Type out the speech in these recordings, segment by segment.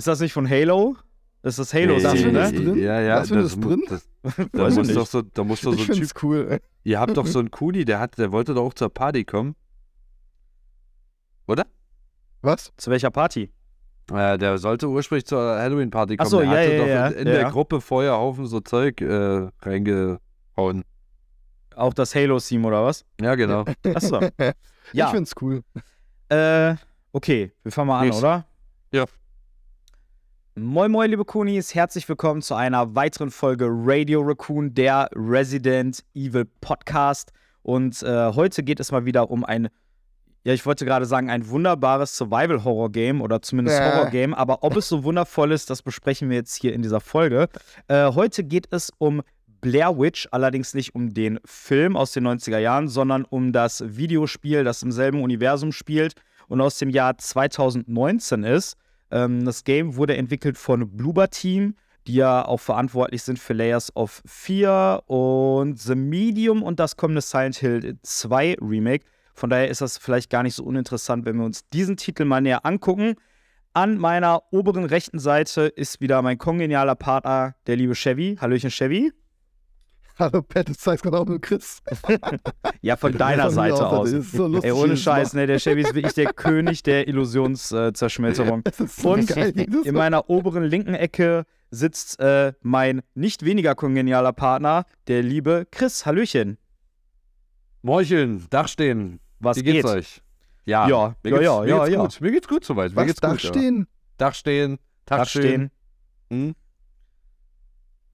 Ist das, das nicht von Halo? Das ist das Halo-Theme, das ne? drin? Ja, ja. Hast du das drin? Das, da ich muss nicht. doch so, da muss doch so Ich ein Typ. find's cool. ey. Ihr habt doch so einen Kuni, der hat, der wollte doch auch zur Party kommen. Oder? Was? Zu welcher Party? Äh, der sollte ursprünglich zur Halloween-Party kommen. so, der ja, hatte ja, doch ja, in, in ja, der ja. Gruppe vorher Haufen so Zeug äh, reingehauen. Auch das Halo-Theme oder was? Ja, genau. Achso. Ich Ja, find's cool. äh, okay, wir fangen mal an, Yes. oder? Ja. Moin Moin, liebe Kunis, herzlich willkommen zu einer weiteren Folge Radio Raccoon, der Resident Evil Podcast. Und äh, heute geht es mal wieder um ein, ja, ich wollte gerade sagen, ein wunderbares Survival-Horror-Game oder zumindest Äh. Horror-Game. Aber ob es so wundervoll ist, das besprechen wir jetzt hier in dieser Folge. Äh, heute geht es um Blair Witch, allerdings nicht um den Film aus den 90er Jahren, sondern um das Videospiel, das im selben Universum spielt und aus dem Jahr 2019 ist. Ähm, das Game wurde entwickelt von Bloober Team, die ja auch verantwortlich sind für Layers of Fear und The Medium und das kommende Silent Hill 2 Remake. Von daher ist das vielleicht gar nicht so uninteressant, wenn wir uns diesen Titel mal näher angucken. An meiner oberen rechten Seite ist wieder mein kongenialer Partner, der liebe Chevy. Hallöchen, Chevy. Hallo Pat, du zeigst gerade auch nur Chris. Ja, von deiner Seite aus, aus. Das ist so lustig. Ey, ohne. Scheiß, ne? Der Chevy ist wirklich der König der Illusionszerschmelzerung. Das ist so Und geil. in meiner oberen linken Ecke sitzt äh, mein nicht weniger kongenialer Partner, der liebe Chris. Hallöchen. Morcheln, Dachstehen. Was Wie geht's geht? euch? Ja, Ja, mir ja, geht's, ja, mir ja, geht's ja. gut. Mir geht's gut soweit. Mir Was, geht's da gut? Dachstehen, Dach Dachstehen. stehen. Hm?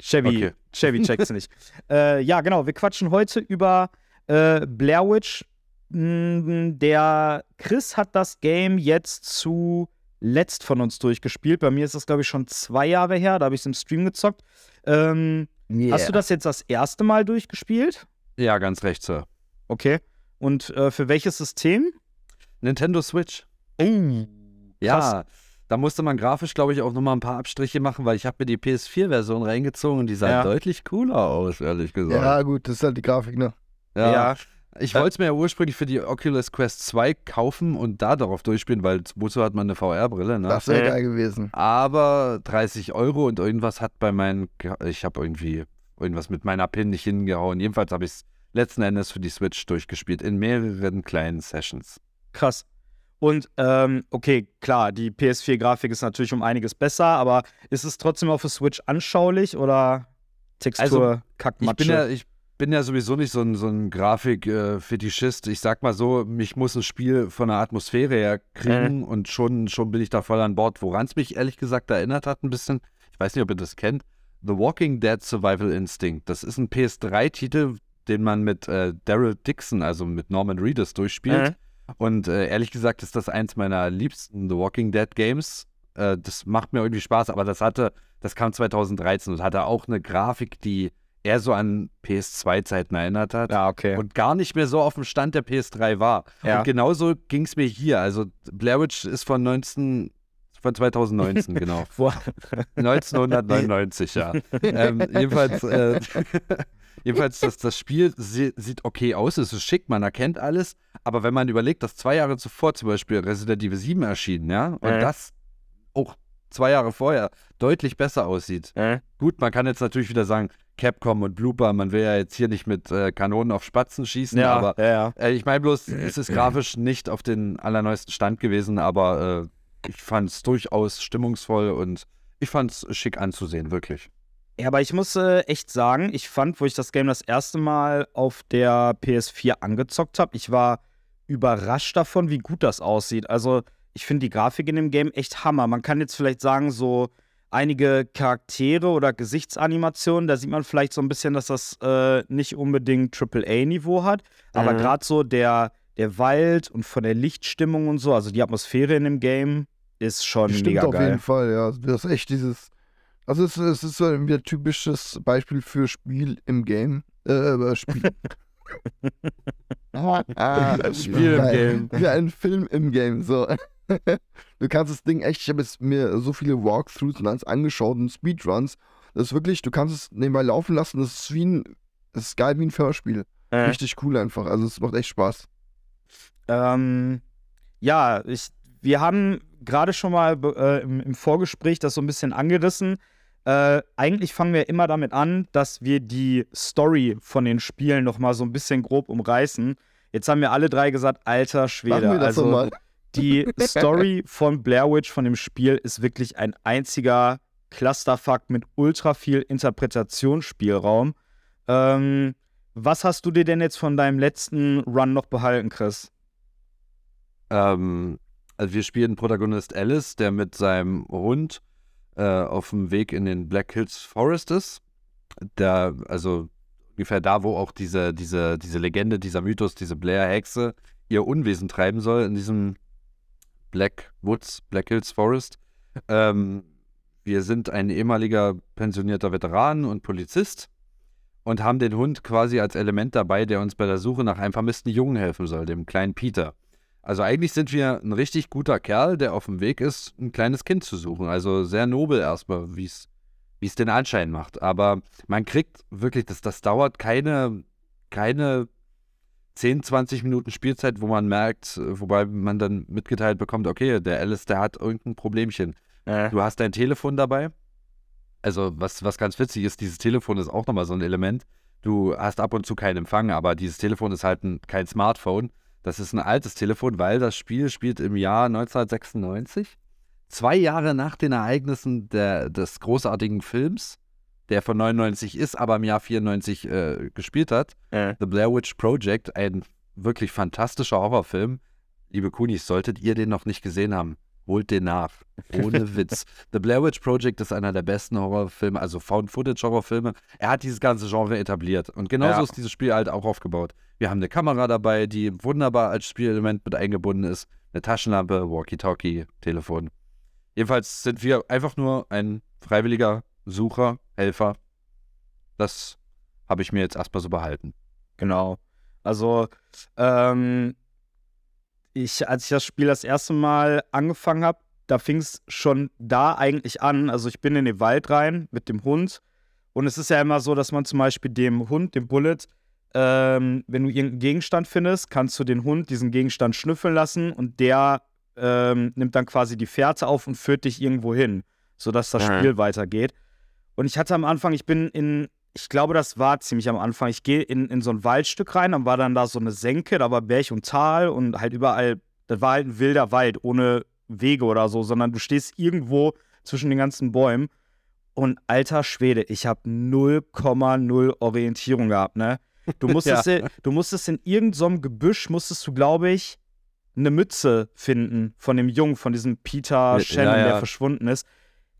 Chevy, Okay. Chevy checkt's nicht. äh, ja, genau. Wir quatschen heute über äh, Blair Witch. Mm, Der Chris hat das Game jetzt zuletzt von uns durchgespielt. Bei mir ist das, glaube ich, schon zwei Jahre her. Da habe ich es im Stream gezockt. Ähm, Hast du das jetzt das erste Mal durchgespielt? Ja, ganz recht, Sir. Okay. Und äh, für welches System? Nintendo Switch. Oh. Ja, da musste man grafisch, glaube ich, auch nochmal ein paar Abstriche machen, weil ich habe mir die PS4-Version reingezogen und die sah Ja. deutlich cooler aus, ehrlich gesagt. Ja, gut, das ist halt die Grafik, ne? Ja. Ja. Ich wollte es mir ja ursprünglich für die Oculus Quest 2 kaufen und da darauf durchspielen, weil wozu hat man eine VR-Brille, ne? Das wäre geil gewesen. Aber 30 Euro und irgendwas hat bei meinen, ich habe irgendwie irgendwas mit meiner PIN nicht hingehauen. Jedenfalls habe ich es letzten Endes für die Switch durchgespielt in mehreren kleinen Sessions. Krass. Und ähm, okay, klar, die PS4-Grafik ist natürlich um einiges besser, aber ist es trotzdem auf der Switch anschaulich oder Textur Also, Ich Kackmatsche? bin ja, ich bin ja sowieso nicht so ein, so ein Grafik-Fetischist. ich sag mal so, mich muss ein Spiel von der Atmosphäre her kriegen und schon, schon bin ich da voll an Bord. Woran es mich ehrlich gesagt erinnert hat, ein bisschen, ich weiß nicht, ob ihr das kennt, The Walking Dead Survival Instinct. Das ist ein PS3-Titel, den man mit äh, Daryl Dixon, also mit Norman Reedus, durchspielt. Mhm. Und äh, ehrlich gesagt ist das eins meiner liebsten The Walking Dead Games. Äh, das macht mir irgendwie Spaß, aber das hatte, das kam 2013 und hatte auch eine Grafik, die eher so an PS2-Zeiten erinnert hat ja, okay. und gar nicht mehr so auf dem Stand der PS3 war. Ja. Und genauso ging es mir hier. Also Blair Witch ist von 19, von 2019, genau. Wo, 1999, ja. ähm, jedenfalls, äh, jedenfalls das, das Spiel sie, sieht okay aus, es ist schick, man erkennt alles, aber wenn man überlegt, dass zwei Jahre zuvor zum Beispiel Resident Evil 7 erschienen, ja, und Mhm. das auch zwei Jahre vorher deutlich besser aussieht. äh, Gut, man kann jetzt natürlich wieder sagen, Capcom und Blooper, man will ja jetzt hier nicht mit äh, Kanonen auf Spatzen schießen, ja, aber ja, ja. äh, ich meine bloß, es ist grafisch nicht auf den allerneuesten Stand gewesen, aber äh, ich fand es durchaus stimmungsvoll und ich fand es schick anzusehen, wirklich. Ja, aber ich muss äh, echt sagen, ich fand, wo ich das Game das erste Mal auf der PS4 angezockt habe, ich war überrascht davon, wie gut das aussieht. Also, ich finde die Grafik in dem Game echt Hammer. Man kann jetzt vielleicht sagen, so einige Charaktere oder Gesichtsanimationen, da sieht man vielleicht so ein bisschen, dass das äh, nicht unbedingt AAA-Niveau hat. Aber Mhm. gerade so der, der Wald und von der Lichtstimmung und so, also die Atmosphäre in dem Game ist schon Stimmt mega auf geil. jeden Fall, ja. Das ist echt dieses. Also es, es ist so ein wieder typisches Beispiel für Spiel im Game. Äh, äh, Spiel. ah, Spiel im. Game. Wie ein Film im Game. So. du kannst das Ding echt, ich habe jetzt mir so viele Walkthroughs und alles angeschaut und Speedruns. Das ist wirklich, du kannst es nebenbei laufen lassen. Das ist wie ein, das ist geil wie ein Hörspiel. Äh, Richtig cool einfach. Also es macht echt Spaß. Ähm, ja, ich, wir haben gerade schon mal äh, im, im Vorgespräch das so ein bisschen angerissen. Äh, eigentlich fangen wir immer damit an, dass wir die Story von den Spielen noch mal so ein bisschen grob umreißen. Jetzt haben wir alle drei gesagt, alter Machen Schwede. wir das also die Story von Blair Witch von dem Spiel ist wirklich ein einziger Clusterfuck mit ultra viel Interpretationsspielraum. Ähm, was hast du dir denn jetzt von deinem letzten Run noch behalten, Chris? Ähm, also wir spielen Protagonist Alice, der mit seinem Hund äh, auf dem Weg in den Black Hills Forest ist. Der, also ungefähr da, wo auch diese, diese, diese Legende, dieser Mythos, diese Blair-Hexe ihr Unwesen treiben soll, in diesem Black Woods, Black Hills Forest. Ähm, wir sind ein ehemaliger pensionierter Veteran und Polizist und haben den Hund quasi als Element dabei, der uns bei der Suche nach einem vermissten Jungen helfen soll, dem kleinen Peter. Also eigentlich sind wir ein richtig guter Kerl, der auf dem Weg ist, ein kleines Kind zu suchen. Also sehr nobel erstmal, wie es wie es den Anschein macht. Aber man kriegt wirklich, das, das dauert keine, keine 10, 20 Minuten Spielzeit, wo man merkt, wobei man dann mitgeteilt bekommt, okay, der Alice, der hat irgendein Problemchen. äh, Du hast dein Telefon dabei. Also, was, was ganz witzig ist, dieses Telefon ist auch nochmal so ein Element. Du hast ab und zu keinen Empfang, aber dieses Telefon ist halt ein, kein Smartphone. Das ist ein altes Telefon, weil das Spiel spielt im Jahr 1996. Zwei Jahre nach den Ereignissen der, des großartigen Films, der von 99 ist, aber im Jahr 94 äh, gespielt hat. äh. The Blair Witch Project, ein wirklich fantastischer Horrorfilm. Liebe Kunis, solltet ihr den noch nicht gesehen haben, holt den nach. Ohne Witz. The Blair Witch Project ist einer der besten Horrorfilme, also Found-Footage-Horrorfilme. Er hat dieses ganze Genre etabliert. Und genauso Ja. ist dieses Spiel halt auch aufgebaut. Wir haben eine Kamera dabei, die wunderbar als Spielelement mit eingebunden ist. Eine Taschenlampe, Walkie-Talkie, Telefon. Jedenfalls sind wir einfach nur ein freiwilliger Sucher, Helfer. Das habe ich mir jetzt erstmal so behalten. Genau. Also, ähm, ich, als ich das Spiel das erste Mal angefangen habe, da fing es schon da eigentlich an. Also, ich bin in den Wald rein mit dem Hund. Und es ist ja immer so, dass man zum Beispiel dem Hund, dem Bullet, ähm, wenn du irgendeinen Gegenstand findest, kannst du den Hund diesen Gegenstand schnüffeln lassen und der ähm, nimmt dann quasi die Fährte auf und führt dich irgendwo hin, sodass das Mhm. Spiel weitergeht. Und ich hatte am Anfang, ich bin in, ich glaube, das war ziemlich am Anfang. Ich gehe in, in so ein Waldstück rein, dann war dann da so eine Senke, da war Berg und Tal und halt überall, das war halt ein wilder Wald ohne Wege oder so, sondern du stehst irgendwo zwischen den ganzen Bäumen. Und alter Schwede, ich habe 0,0 Orientierung gehabt, ne? Du musstest, in, du musstest in irgendeinem Gebüsch, musstest du, glaube ich, eine Mütze finden von dem Jungen, von diesem Peter Ja, Shannon, ja. der verschwunden ist.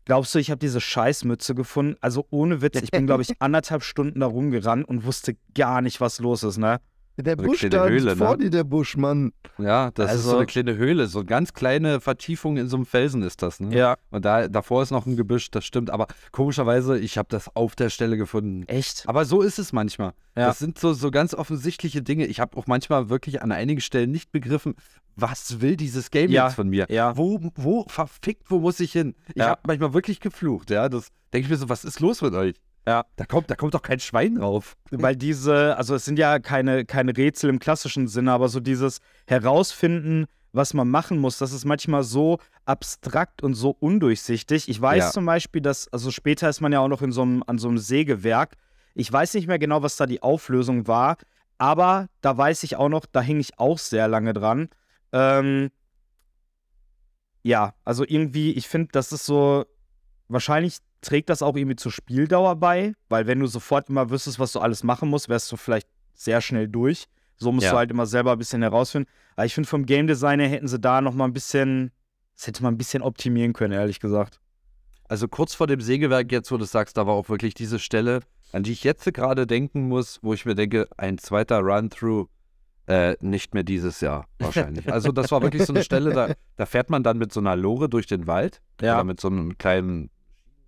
Glaubst du, ich habe diese Scheißmütze gefunden? Also ohne Witz, ich bin, glaube ich, anderthalb Stunden da rumgerannt und wusste gar nicht, was los ist, ne? Der eine Busch da Höhle, ist vor ne? dir, der Busch, Mann. Ja, das ist Also- so eine kleine Höhle, so eine ganz kleine Vertiefung in so einem Felsen ist das, ne? Ja. Und da, davor ist noch ein Gebüsch, das stimmt. Aber komischerweise, ich habe das auf der Stelle gefunden. Echt? Aber so ist es manchmal. Ja. Das sind so, so ganz offensichtliche Dinge. Ich habe auch manchmal wirklich an einigen Stellen nicht begriffen, was will dieses Game Ja, jetzt von mir? ja. Wo, wo, verfickt, wo muss ich hin? Ich Ja. habe manchmal wirklich geflucht, ja. Das denke ich mir so, was ist los mit euch? Ja. Da kommt, da kommt doch kein Schwein drauf. Weil diese, also es sind ja keine, keine Rätsel im klassischen Sinne, aber so dieses Herausfinden, was man machen muss, das ist manchmal so abstrakt und so undurchsichtig. Ich weiß Ja. zum Beispiel, dass, also später ist man ja auch noch in so einem, an so einem Sägewerk. Ich weiß nicht mehr genau, was da die Auflösung war, aber da weiß ich auch noch, da hing ich auch sehr lange dran. Ähm, ja, also irgendwie, ich finde, das ist so, wahrscheinlich trägt das auch irgendwie zur Spieldauer bei, weil wenn du sofort immer wüsstest, was du alles machen musst, wärst du vielleicht sehr schnell durch. So musst Ja. du halt immer selber ein bisschen herausfinden. Aber ich finde, vom Game Design her hätten sie da noch mal ein bisschen, das hätte man ein bisschen optimieren können, ehrlich gesagt. Also kurz vor dem Sägewerk jetzt, wo du sagst, da war auch wirklich diese Stelle, an die ich jetzt gerade denken muss, wo ich mir denke, ein zweiter Run-Through, äh, nicht mehr dieses Jahr wahrscheinlich. Also das war wirklich so eine Stelle, da, da fährt man dann mit so einer Lore durch den Wald Ja. oder mit so einem kleinen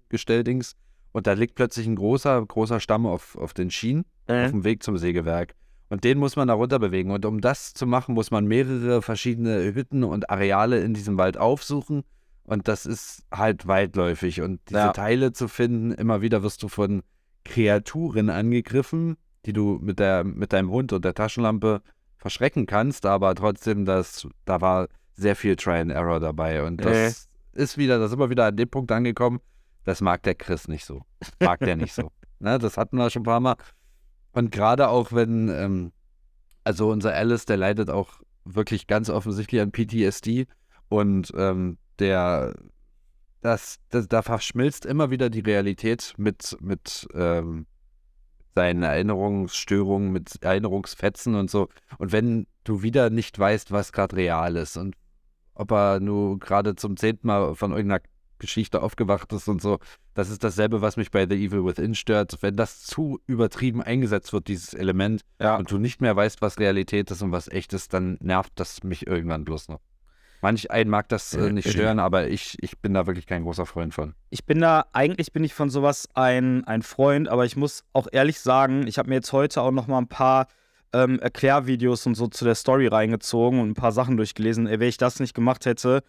Gestelldings und da liegt plötzlich ein großer, großer Stamm auf, auf den Schienen auf dem Weg zum Sägewerk. Und den muss man da runter bewegen. Und um das zu machen, muss man mehrere verschiedene Hütten und Areale in diesem Wald aufsuchen. Und das ist halt weitläufig. Und diese Ja. Teile zu finden, immer wieder wirst du von Kreaturen angegriffen, die du mit, der, mit deinem Hund und der Taschenlampe verschrecken kannst. Aber trotzdem, das, da war sehr viel Try and Error dabei. Und das ist wieder, das ist immer wieder an dem Punkt angekommen, das mag der Chris nicht so. Mag der nicht so. Ne, das hatten wir schon ein paar Mal. Und gerade auch wenn, ähm, also unser Alice, der leidet auch wirklich ganz offensichtlich an PTSD und ähm, der, das, das, da verschmilzt immer wieder die Realität mit, mit ähm, seinen Erinnerungsstörungen, mit Erinnerungsfetzen und so. Und wenn du wieder nicht weißt, was gerade real ist und ob er nur gerade zum zehnten Mal von irgendeiner Geschichte aufgewacht ist und so, das ist dasselbe, was mich bei The Evil Within stört. Wenn das zu übertrieben eingesetzt wird, dieses Element, Ja. und du nicht mehr weißt, was Realität ist und was echt ist, dann nervt das mich irgendwann bloß noch. Manch einen mag das äh, nicht stören, aber ich, ich bin da wirklich kein großer Freund von. Ich bin da, eigentlich bin ich von sowas ein, ein Freund, aber ich muss auch ehrlich sagen, ich habe mir jetzt heute auch noch mal ein paar ähm, Erklärvideos und so zu der Story reingezogen und ein paar Sachen durchgelesen. Ey, wenn ich das nicht gemacht hätte,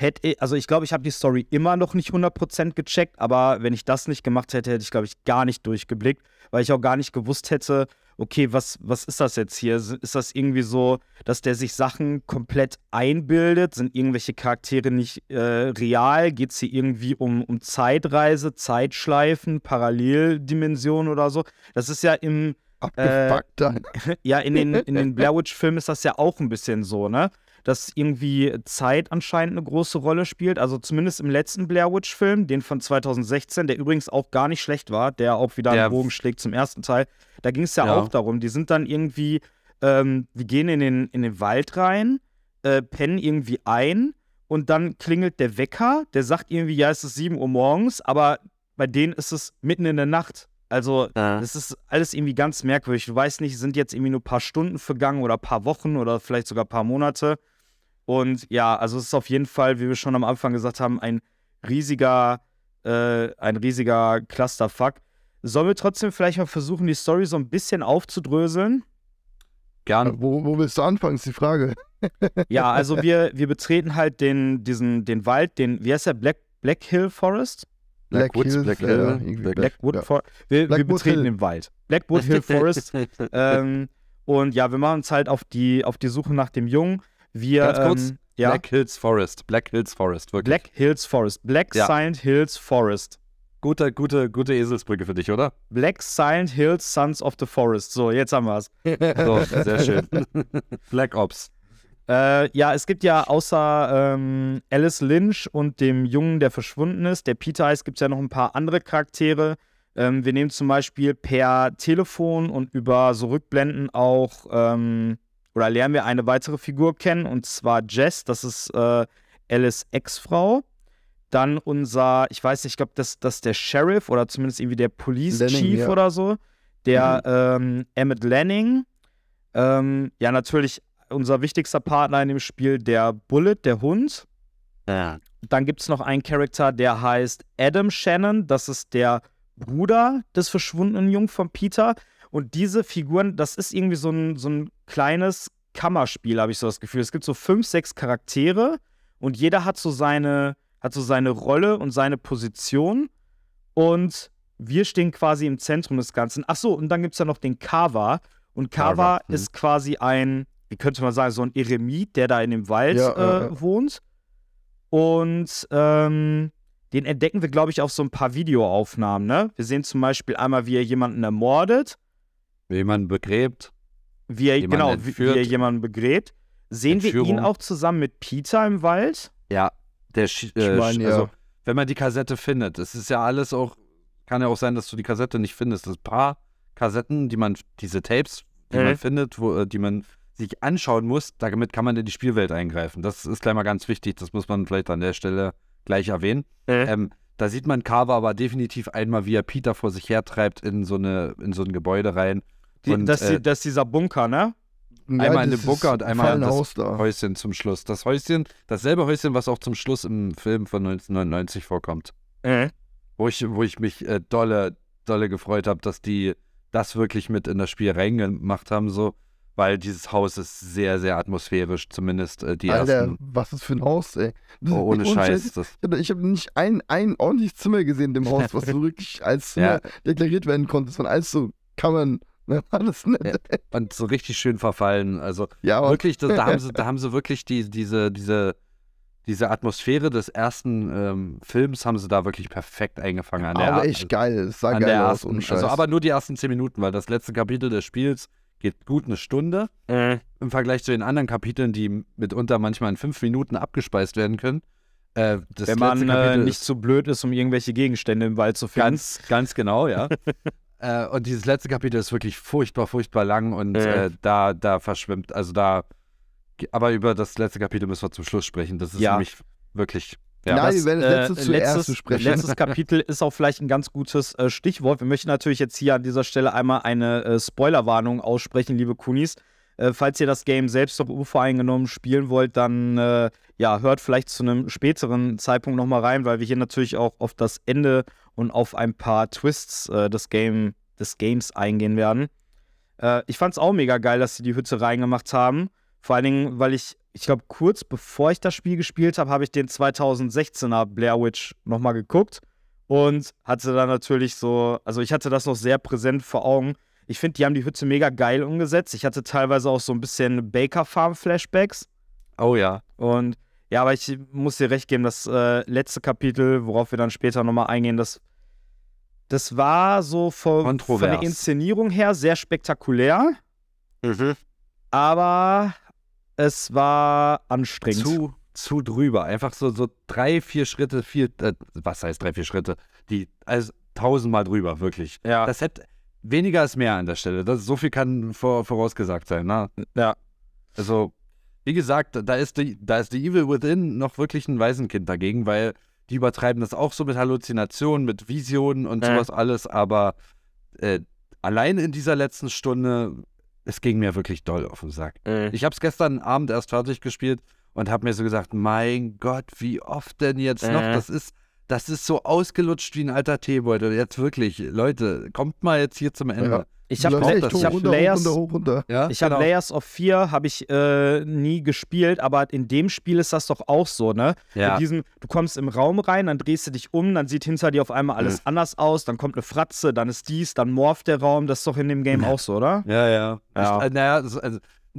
hätte ich, also ich glaube, ich habe die Story immer noch nicht 100% gecheckt, aber wenn ich das nicht gemacht hätte, hätte ich, glaube ich, gar nicht durchgeblickt, weil ich auch gar nicht gewusst hätte, okay, was, was ist das jetzt hier? Ist das irgendwie so, dass der sich Sachen komplett einbildet? Sind irgendwelche Charaktere nicht äh, real? Geht es hier irgendwie um, um Zeitreise, Zeitschleifen, Paralleldimensionen oder so? Das ist ja im, Abgefuckt dann. ja, in den, in den Blair Witch-Filmen ist das ja auch ein bisschen so, ne? Dass irgendwie Zeit anscheinend eine große Rolle spielt. Also zumindest im letzten Blair Witch-Film, den von 2016, der übrigens auch gar nicht schlecht war, der auch wieder Der- einen Bogen schlägt zum ersten Teil. Da ging es ja, Ja. auch darum, die sind dann irgendwie, ähm, die gehen in den, in den Wald rein, äh, pennen irgendwie ein und dann klingelt der Wecker, der sagt irgendwie, ja, es ist 7 Uhr morgens, aber bei denen ist es mitten in der Nacht. Also, das ist alles irgendwie ganz merkwürdig. Du weißt nicht, sind jetzt irgendwie nur ein paar Stunden vergangen oder ein paar Wochen oder vielleicht sogar ein paar Monate. Und ja, also es ist auf jeden Fall, wie wir schon am Anfang gesagt haben, ein riesiger, äh, ein riesiger Clusterfuck. Sollen wir trotzdem vielleicht mal versuchen, die Story so ein bisschen aufzudröseln? Gern. Wo, wo willst du anfangen, ist die Frage. Ja, also wir, wir betreten halt den, diesen, den Wald, den, wie heißt der, Black, Black Hill Forest? Blackwoods, Hills, Black ja, Hill, Black- Blackwood ja. Forest. Wir, wir betreten Hill. den Wald. Blackwood Hill Forest. ähm, und ja, wir machen uns halt auf die, auf die Suche nach dem Jungen. Wir, Ganz kurz, ähm, ja, Black Hills Forest. Black Hills Forest, wirklich. Black Hills Forest. Black Ja. Silent Hills Forest. Gute, gute, gute Eselsbrücke für dich, oder? Black Silent Hills Sons of the Forest. So, jetzt haben wir es. So, sehr schön. Black Ops. Äh, ja, es gibt ja außer ähm, Alice Lynch und dem Jungen, der verschwunden ist, der Peter heißt, gibt es ja noch ein paar andere Charaktere. Ähm, wir nehmen zum Beispiel per Telefon und über so Rückblenden auch ähm, oder lernen wir eine weitere Figur kennen und zwar Jess, das ist äh, Alice Ex-Frau. Dann unser, ich weiß nicht, ich glaube, das, das ist der Sheriff oder zumindest irgendwie der Police Lanning, Chief ja. oder so. Der ähm, Emmett Lanning. Ähm, ja, natürlich unser wichtigster Partner in dem Spiel, der Bullet, der Hund. Ja. Dann gibt es noch einen Charakter, der heißt Adam Shannon. Das ist der Bruder des verschwundenen Jungen von Peter. Und diese Figuren, das ist irgendwie so ein, so ein kleines Kammerspiel, habe ich so das Gefühl. Es gibt so fünf, sechs Charaktere und jeder hat so seine, hat so seine Rolle und seine Position. Und wir stehen quasi im Zentrum des Ganzen. Ach so, und dann gibt es ja noch den Kava. Und Kava Carver, hm. ist quasi ein, wie könnte man sagen, so ein Eremit, der da in dem Wald Ja, äh, ja, ja. wohnt. Und ähm, den entdecken wir, glaube ich, auf so ein paar Videoaufnahmen. Ne? Wir sehen zum Beispiel einmal, wie er jemanden ermordet, Wie jemand begräbt. wie er, Jemanden genau, wie, wie entführt. er jemanden begräbt. Sehen wir ihn Entführung. auch zusammen mit Peter im Wald? Ja, der Sch äh, Ich meine, Sch- ja. also wenn man die Kassette findet. Es ist ja alles auch, kann ja auch sein, dass du die Kassette nicht findest. Das paar Kassetten, die man, diese Tapes, die Mhm. man findet, wo, äh, die man sich anschauen muss, damit kann man in die Spielwelt eingreifen. Das ist gleich mal ganz wichtig, das muss man vielleicht an der Stelle gleich erwähnen. Ähm, da sieht man Carver aber definitiv einmal, wie er Peter vor sich hertreibt in so, eine, in so ein Gebäude rein. Die, Und, das, äh, ist- das ist dieser Bunker, ne? Einmal in den Bunker und einmal in das Haus da. Häuschen zum Schluss. Das Häuschen, dasselbe Häuschen, was auch zum Schluss im Film von 1999 vorkommt. Wo ich, wo ich mich äh, dolle, dolle gefreut habe, dass die das wirklich mit in das Spiel reingemacht haben, so, weil dieses Haus ist sehr, sehr atmosphärisch, zumindest äh, die Alter, ersten. was ist für ein Haus, ey. Das- Oh, ohne Scheiß. Das, Ich habe ich hab nicht ein, ein ordentliches Zimmer gesehen in dem Haus, was so wirklich als Zimmer Ja. deklariert werden konnte. Es waren alles so Kammern. Ne? Alles nett. Ja. und so richtig schön verfallen. Also Ja, wirklich, das, da, haben sie, da haben sie wirklich die, diese, diese, diese Atmosphäre des ersten ähm, Films haben sie da wirklich perfekt eingefangen an der aber echt geil. Es sah geil aus, ersten, also aber nur die ersten zehn Minuten, weil das letzte Kapitel des Spiels geht gut eine Stunde im Vergleich zu den anderen Kapiteln, die mitunter manchmal in fünf Minuten abgespeist werden können. Äh, das Wenn man äh, Kapitel nicht zu blöd ist, um irgendwelche Gegenstände im Wald zu finden. ganz, ganz genau, ja. äh, und dieses letzte Kapitel ist wirklich furchtbar, furchtbar lang und Ja. äh, da, da verschwimmt, also da, aber über das letzte Kapitel müssen wir zum Schluss sprechen. Das ist Ja. nämlich wirklich, ja. Nein, Das, wir werden das letzte äh, zuerst letztes, besprechen. letztes Kapitel ist auch vielleicht ein ganz gutes äh, Stichwort. Wir möchten natürlich jetzt hier an dieser Stelle einmal eine äh, Spoilerwarnung aussprechen, liebe Kunis. Äh, falls ihr das Game selbst noch unvoreingenommen spielen wollt, dann äh, ja, hört vielleicht zu einem späteren Zeitpunkt nochmal rein, weil wir hier natürlich auch auf das Ende und auf ein paar Twists äh, des, Game, des Games eingehen werden. Äh, ich fand es auch mega geil, dass sie die Hütte reingemacht haben. Vor allen Dingen, weil ich, ich glaube, kurz bevor ich das Spiel gespielt habe, habe ich den 2016er Blair Witch nochmal geguckt und hatte dann natürlich so, also ich hatte das noch sehr präsent vor Augen. Ich finde, die haben die Hütte mega geil umgesetzt. Ich hatte teilweise auch so ein bisschen Baker Farm Flashbacks. Oh ja. Und ja, aber ich muss dir recht geben, das äh, letzte Kapitel, worauf wir dann später nochmal eingehen, das, das war so von, von der Inszenierung her sehr spektakulär, aber es war anstrengend. zu, zu drüber. Einfach so, so drei, vier Schritte, vier, äh, was heißt drei, vier Schritte? Die, also tausendmal drüber, wirklich. ja, Das hätte, weniger ist mehr an der Stelle. Das, so viel kann vor, vorausgesagt sein, ne? ja. Also, wie gesagt, da ist die, da ist die Evil Within noch wirklich ein Waisenkind dagegen, weil die übertreiben das auch so mit Halluzinationen, mit Visionen und Äh. sowas alles, aber äh, allein in dieser letzten Stunde, es ging mir wirklich doll auf den Sack. Ich habe es gestern Abend erst fertig gespielt und habe mir so gesagt, mein Gott, wie oft denn jetzt noch? Äh. Das ist, das ist so ausgelutscht wie ein alter Teebeutel. Jetzt wirklich, Leute, kommt mal jetzt hier zum Ende. Ja. Ich habe hab Layers, hoch, runter, hoch, runter. Ja, Ich habe genau. Layers of Fear habe ich äh, nie gespielt, aber in dem Spiel ist das doch auch so, ne? Ja. Mit diesem, du kommst im Raum rein, dann drehst du dich um, dann sieht hinter dir auf einmal alles anders aus, dann kommt eine Fratze, dann ist dies, dann morpht der Raum. Das ist doch in dem Game auch so, oder? Ja, ja. Ja. Ich, äh, naja, also, also,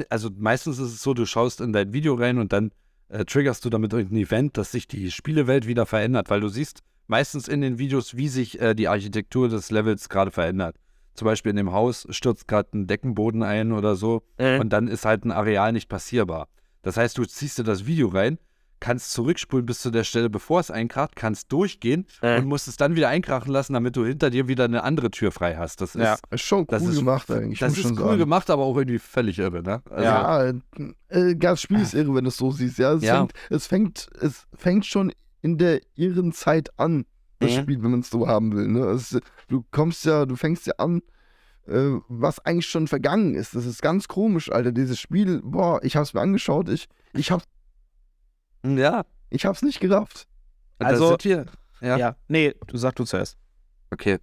also meistens ist es so, du schaust in dein Video rein und dann äh, triggerst du damit irgendein Event, dass sich die Spielewelt wieder verändert, weil du siehst meistens in den Videos, wie sich äh, die Architektur des Levels gerade verändert. Zum Beispiel in dem Haus stürzt gerade ein Deckenboden ein oder so und dann ist halt ein Areal nicht passierbar. Das heißt, du ziehst dir das Video rein, kannst zurückspulen bis zu der Stelle, bevor es einkracht, kannst durchgehen und musst es dann wieder einkrachen lassen, damit du hinter dir wieder eine andere Tür frei hast. Das ist, Ja. Ist schon cool Das ist- gemacht eigentlich. das ist schon cool sagen. gemacht, aber auch irgendwie völlig irre, ne? Also, Ja, äh, das Spiel ist irre, wenn du es so siehst. Ja, es, Ja. Fängt, es, fängt, es fängt schon in der irren Zeit an, das Mhm. Spiel, wenn man es so haben will. Ne? Es, du kommst ja, du fängst ja an, äh, was eigentlich schon vergangen ist. Das ist ganz komisch, Alter. Dieses Spiel, boah, ich hab's mir angeschaut, ich, ich, hab, Ja. ich hab's nicht gerafft. Also- wir. Ja. Ja. Nee, du sag du zuerst. Okay.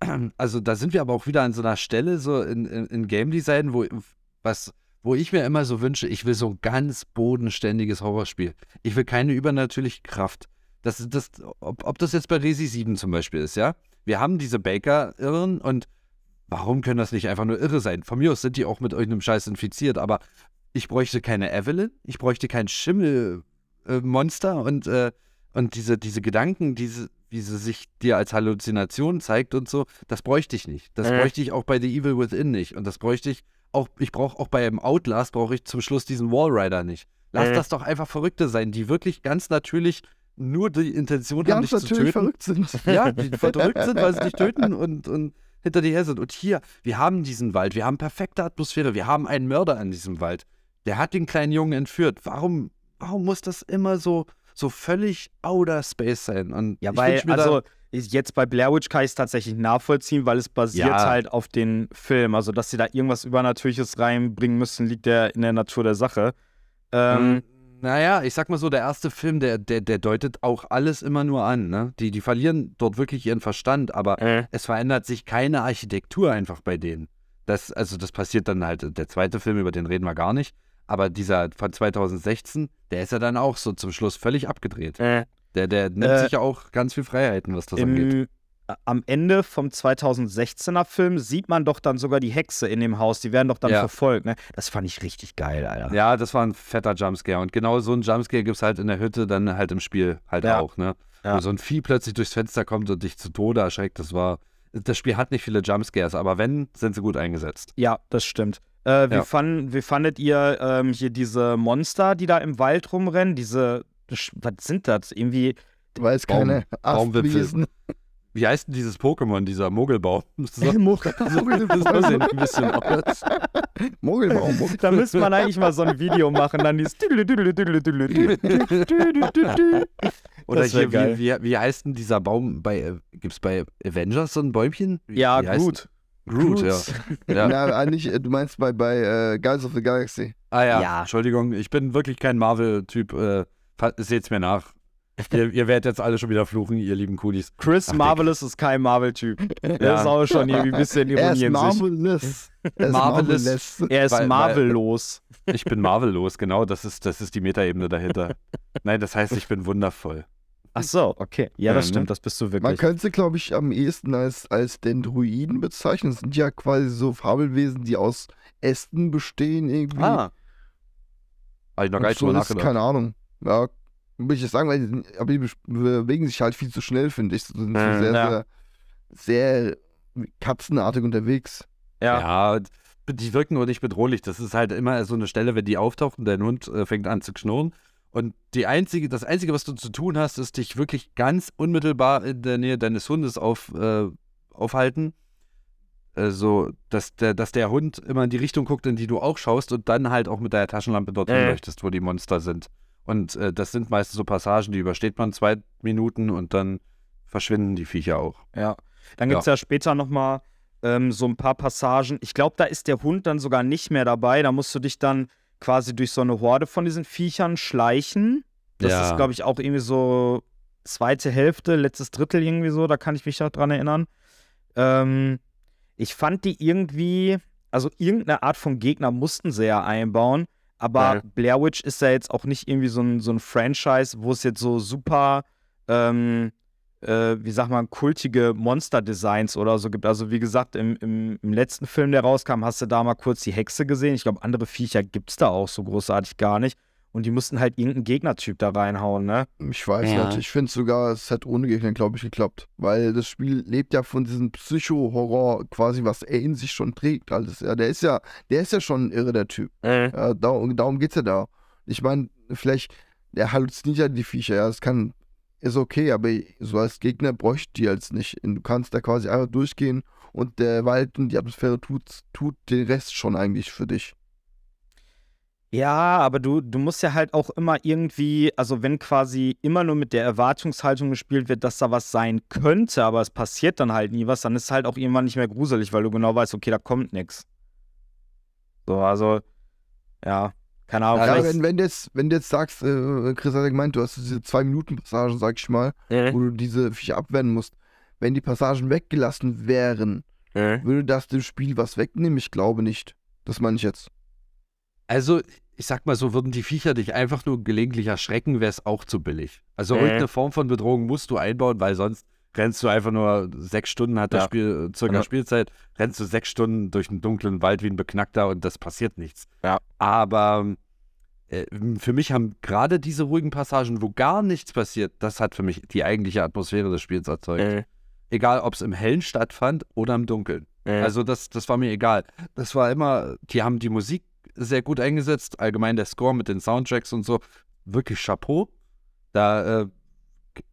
Also da sind wir aber auch wieder an so einer Stelle, so in, in, in Game Design, wo, was, wo ich mir immer so wünsche, ich will so ein ganz bodenständiges Horrorspiel. Ich will keine übernatürliche Kraft. Das, das, ob, ob das jetzt bei Resi 7 zum Beispiel ist, ja? Wir haben diese Baker-Irren und warum können das nicht einfach nur Irre sein? Von mir aus sind die auch mit irgendeinem Scheiß infiziert, aber ich bräuchte keine Evelyn, ich bräuchte kein Schimmelmonster und, äh, und diese, diese Gedanken, diese, wie sie sich dir als Halluzination zeigt und so, das bräuchte ich nicht. Das Äh. bräuchte ich auch bei The Evil Within nicht. Und das bräuchte ich auch, ich brauche auch bei einem Outlast, brauche ich zum Schluss diesen Wallrider nicht. Lass Äh. das doch einfach Verrückte sein, die wirklich ganz natürlich nur die Intention Die haben, ganz dich zu natürlich töten. verrückt sind. Ja, die verrückt sind, weil sie dich töten und, und hinter dir her sind. Und hier, wir haben diesen Wald, wir haben perfekte Atmosphäre, wir haben einen Mörder in diesem Wald. Der hat den kleinen Jungen entführt. Warum, warum muss das immer so, so völlig outer space sein? Und Ja, weil, also jetzt bei Blair Witch kann ich es tatsächlich nachvollziehen, weil es basiert Ja. halt auf den Film. Also, dass sie da irgendwas Übernatürliches reinbringen müssen, liegt ja in der Natur der Sache. Ähm, Ähm, naja, ich sag mal so, der erste Film, der, der, der deutet auch alles immer nur an. Ne? Die, die verlieren dort wirklich ihren Verstand, aber äh, es verändert sich keine Architektur einfach bei denen. Das, also das passiert dann halt, der zweite Film, über den reden wir gar nicht, aber dieser von 2016, der ist ja dann auch so zum Schluss völlig abgedreht. äh, Der, der nimmt Äh, sich ja auch ganz viel Freiheiten, was das angeht. Im, a- am Ende vom 2016er Film sieht man doch dann sogar die Hexe in dem Haus. Die werden doch dann Ja. verfolgt. Ne? Das fand ich richtig geil, Alter. Ja, das war ein fetter Jumpscare. Und genau so ein Jumpscare gibt es halt in der Hütte, dann halt im Spiel halt Ja. auch, ne? Ja. Wo so ein Vieh plötzlich durchs Fenster kommt und dich zu Tode erschreckt. Das war. Das Spiel hat nicht viele Jumpscares, aber wenn, sind sie gut eingesetzt. Ja, das stimmt. Äh, wie, Ja. fand, wie fandet ihr ähm, hier diese Monster, die da im Wald rumrennen? Diese, was sind das? Irgendwie, Weiß Baum- keine Baumwipfel. Wie heißt denn dieses Pokémon, dieser Mogelbaum? So, Mogel- das sieht ein bisschen aus. Mogelbaum. Mogel- da müsste man eigentlich mal so ein Video machen, dann dieses Oder hier, geil. wie, wie, wie heißt denn dieser Baum bei, äh, gibt's bei Avengers so ein Bäumchen? Wie, Ja, wie heißt gut. Groot, ja. ja. Na, eigentlich, äh, du meinst bei, bei äh, Guardians of the Galaxy. Ah ja, Ja. Entschuldigung, ich bin wirklich kein Marvel-Typ. Äh, seht's mir nach. ihr, ihr werdet jetzt alle schon wieder fluchen, ihr lieben Kudis. Chris Ach, Dick. Marvelous ist kein Marvel-Typ. Ja. ist auch schon irgendwie ein bisschen Er ist Ironie in sich. marvelous. Er ist Marvelous. marvelous. Er ist Weil- weil- Marvel-los. Ich bin Marvellos, genau, das ist, das ist die Metaebene dahinter. Nein, das heißt, ich bin wundervoll. Ach so, okay. Ja, das Ja, ne? stimmt, das bist du Man wirklich. könnte, glaube ich, am ehesten als, als den Druiden bezeichnen. Das sind ja quasi so Fabelwesen, die aus Ästen bestehen irgendwie. Ah. Habe ich noch gar nicht so drüber ist, nachgedacht. keine Ahnung. Ja, würde ich jetzt sagen, weil die, aber die be- bewegen sich halt viel zu schnell, finde ich. Sie sind so Mhm, sehr, ja. sehr, sehr katzenartig unterwegs. Ja. Ja, die wirken nur nicht bedrohlich. Das ist halt immer so eine Stelle, wenn die auftaucht und dein Hund äh, fängt an zu knurren. Und die einzige, das Einzige, was du zu tun hast, ist dich wirklich ganz unmittelbar in der Nähe deines Hundes auf, äh, aufhalten. Äh, so, dass der, dass der Hund immer in die Richtung guckt, in die du auch schaust und dann halt auch mit deiner Taschenlampe dorthin Äh. leuchtest, wo die Monster sind. Und äh, das sind meistens so Passagen, die übersteht man zwei Minuten und dann verschwinden die Viecher auch. Ja. Dann gibt es ja. später nochmal ähm, so ein paar Passagen. Ich glaube, da ist der Hund dann sogar nicht mehr dabei. Da musst du dich dann quasi durch so eine Horde von diesen Viechern schleichen. Das Ja. ist, glaube ich, auch irgendwie so zweite Hälfte, letztes Drittel irgendwie so. Da kann ich mich noch dran erinnern. Ähm, ich fand die irgendwie, also irgendeine Art von Gegner mussten sie ja einbauen. Aber Ja. Blair Witch ist ja jetzt auch nicht irgendwie so ein, so ein Franchise, wo es jetzt so super, ähm, äh, wie sagt man, kultige Monster-Designs oder so gibt. Also wie gesagt, im, im, im letzten Film, der rauskam, hast du da mal kurz die Hexe gesehen. Ich glaube, andere Viecher gibt es da auch so großartig gar nicht. Und die mussten halt irgendeinen Gegnertyp da reinhauen, ne? Ich weiß Ja. nicht. Ich finde sogar, es hat ohne Gegner, glaube ich, geklappt. Weil das Spiel lebt ja von diesem Psycho-Horror quasi, was er in sich schon trägt. Alles. Ja, der ist ja, der ist ja schon irre, der Typ. Ja, darum, darum geht's ja da. Ich meine, vielleicht, der halluziniert ja die Viecher, ja, das kann, ist okay, aber so als Gegner bräuchte die als nicht. Du kannst da quasi einfach durchgehen und der Wald und die Atmosphäre tut, tut den Rest schon eigentlich für dich. Ja, aber du, du musst ja halt auch immer irgendwie, also wenn quasi immer nur mit der Erwartungshaltung gespielt wird, dass da was sein könnte, aber es passiert dann halt nie was, dann ist es halt auch irgendwann nicht mehr gruselig, weil du genau weißt, okay, da kommt nichts. So, also, ja, keine Ahnung. Ja, wenn, wenn, du jetzt, wenn du jetzt sagst, äh, Chris hat ja gemeint, du hast diese zwei Minuten Passagen, sag ich mal, wo du diese Viecher abwehren musst. Wenn die Passagen weggelassen wären, würde das dem Spiel was wegnehmen? Ich glaube nicht. Das meine ich jetzt. Also, ich sag mal so, würden die Viecher dich einfach nur gelegentlich erschrecken, wäre es auch zu billig. Also Äh. irgendeine Form von Bedrohung musst du einbauen, weil sonst rennst du einfach nur sechs Stunden, hat das Ja. Spiel äh, circa Ja. Spielzeit, rennst du sechs Stunden durch einen dunklen Wald wie ein Beknackter und das passiert nichts. Ja. Aber äh, für mich haben gerade diese ruhigen Passagen, wo gar nichts passiert, das hat für mich die eigentliche Atmosphäre des Spiels erzeugt. Äh, Egal, ob es im Hellen stattfand oder im Dunkeln. äh. Also das, das war mir egal. Das war immer, die haben die Musik sehr gut eingesetzt, allgemein der Score mit den Soundtracks und so, wirklich Chapeau. Da äh,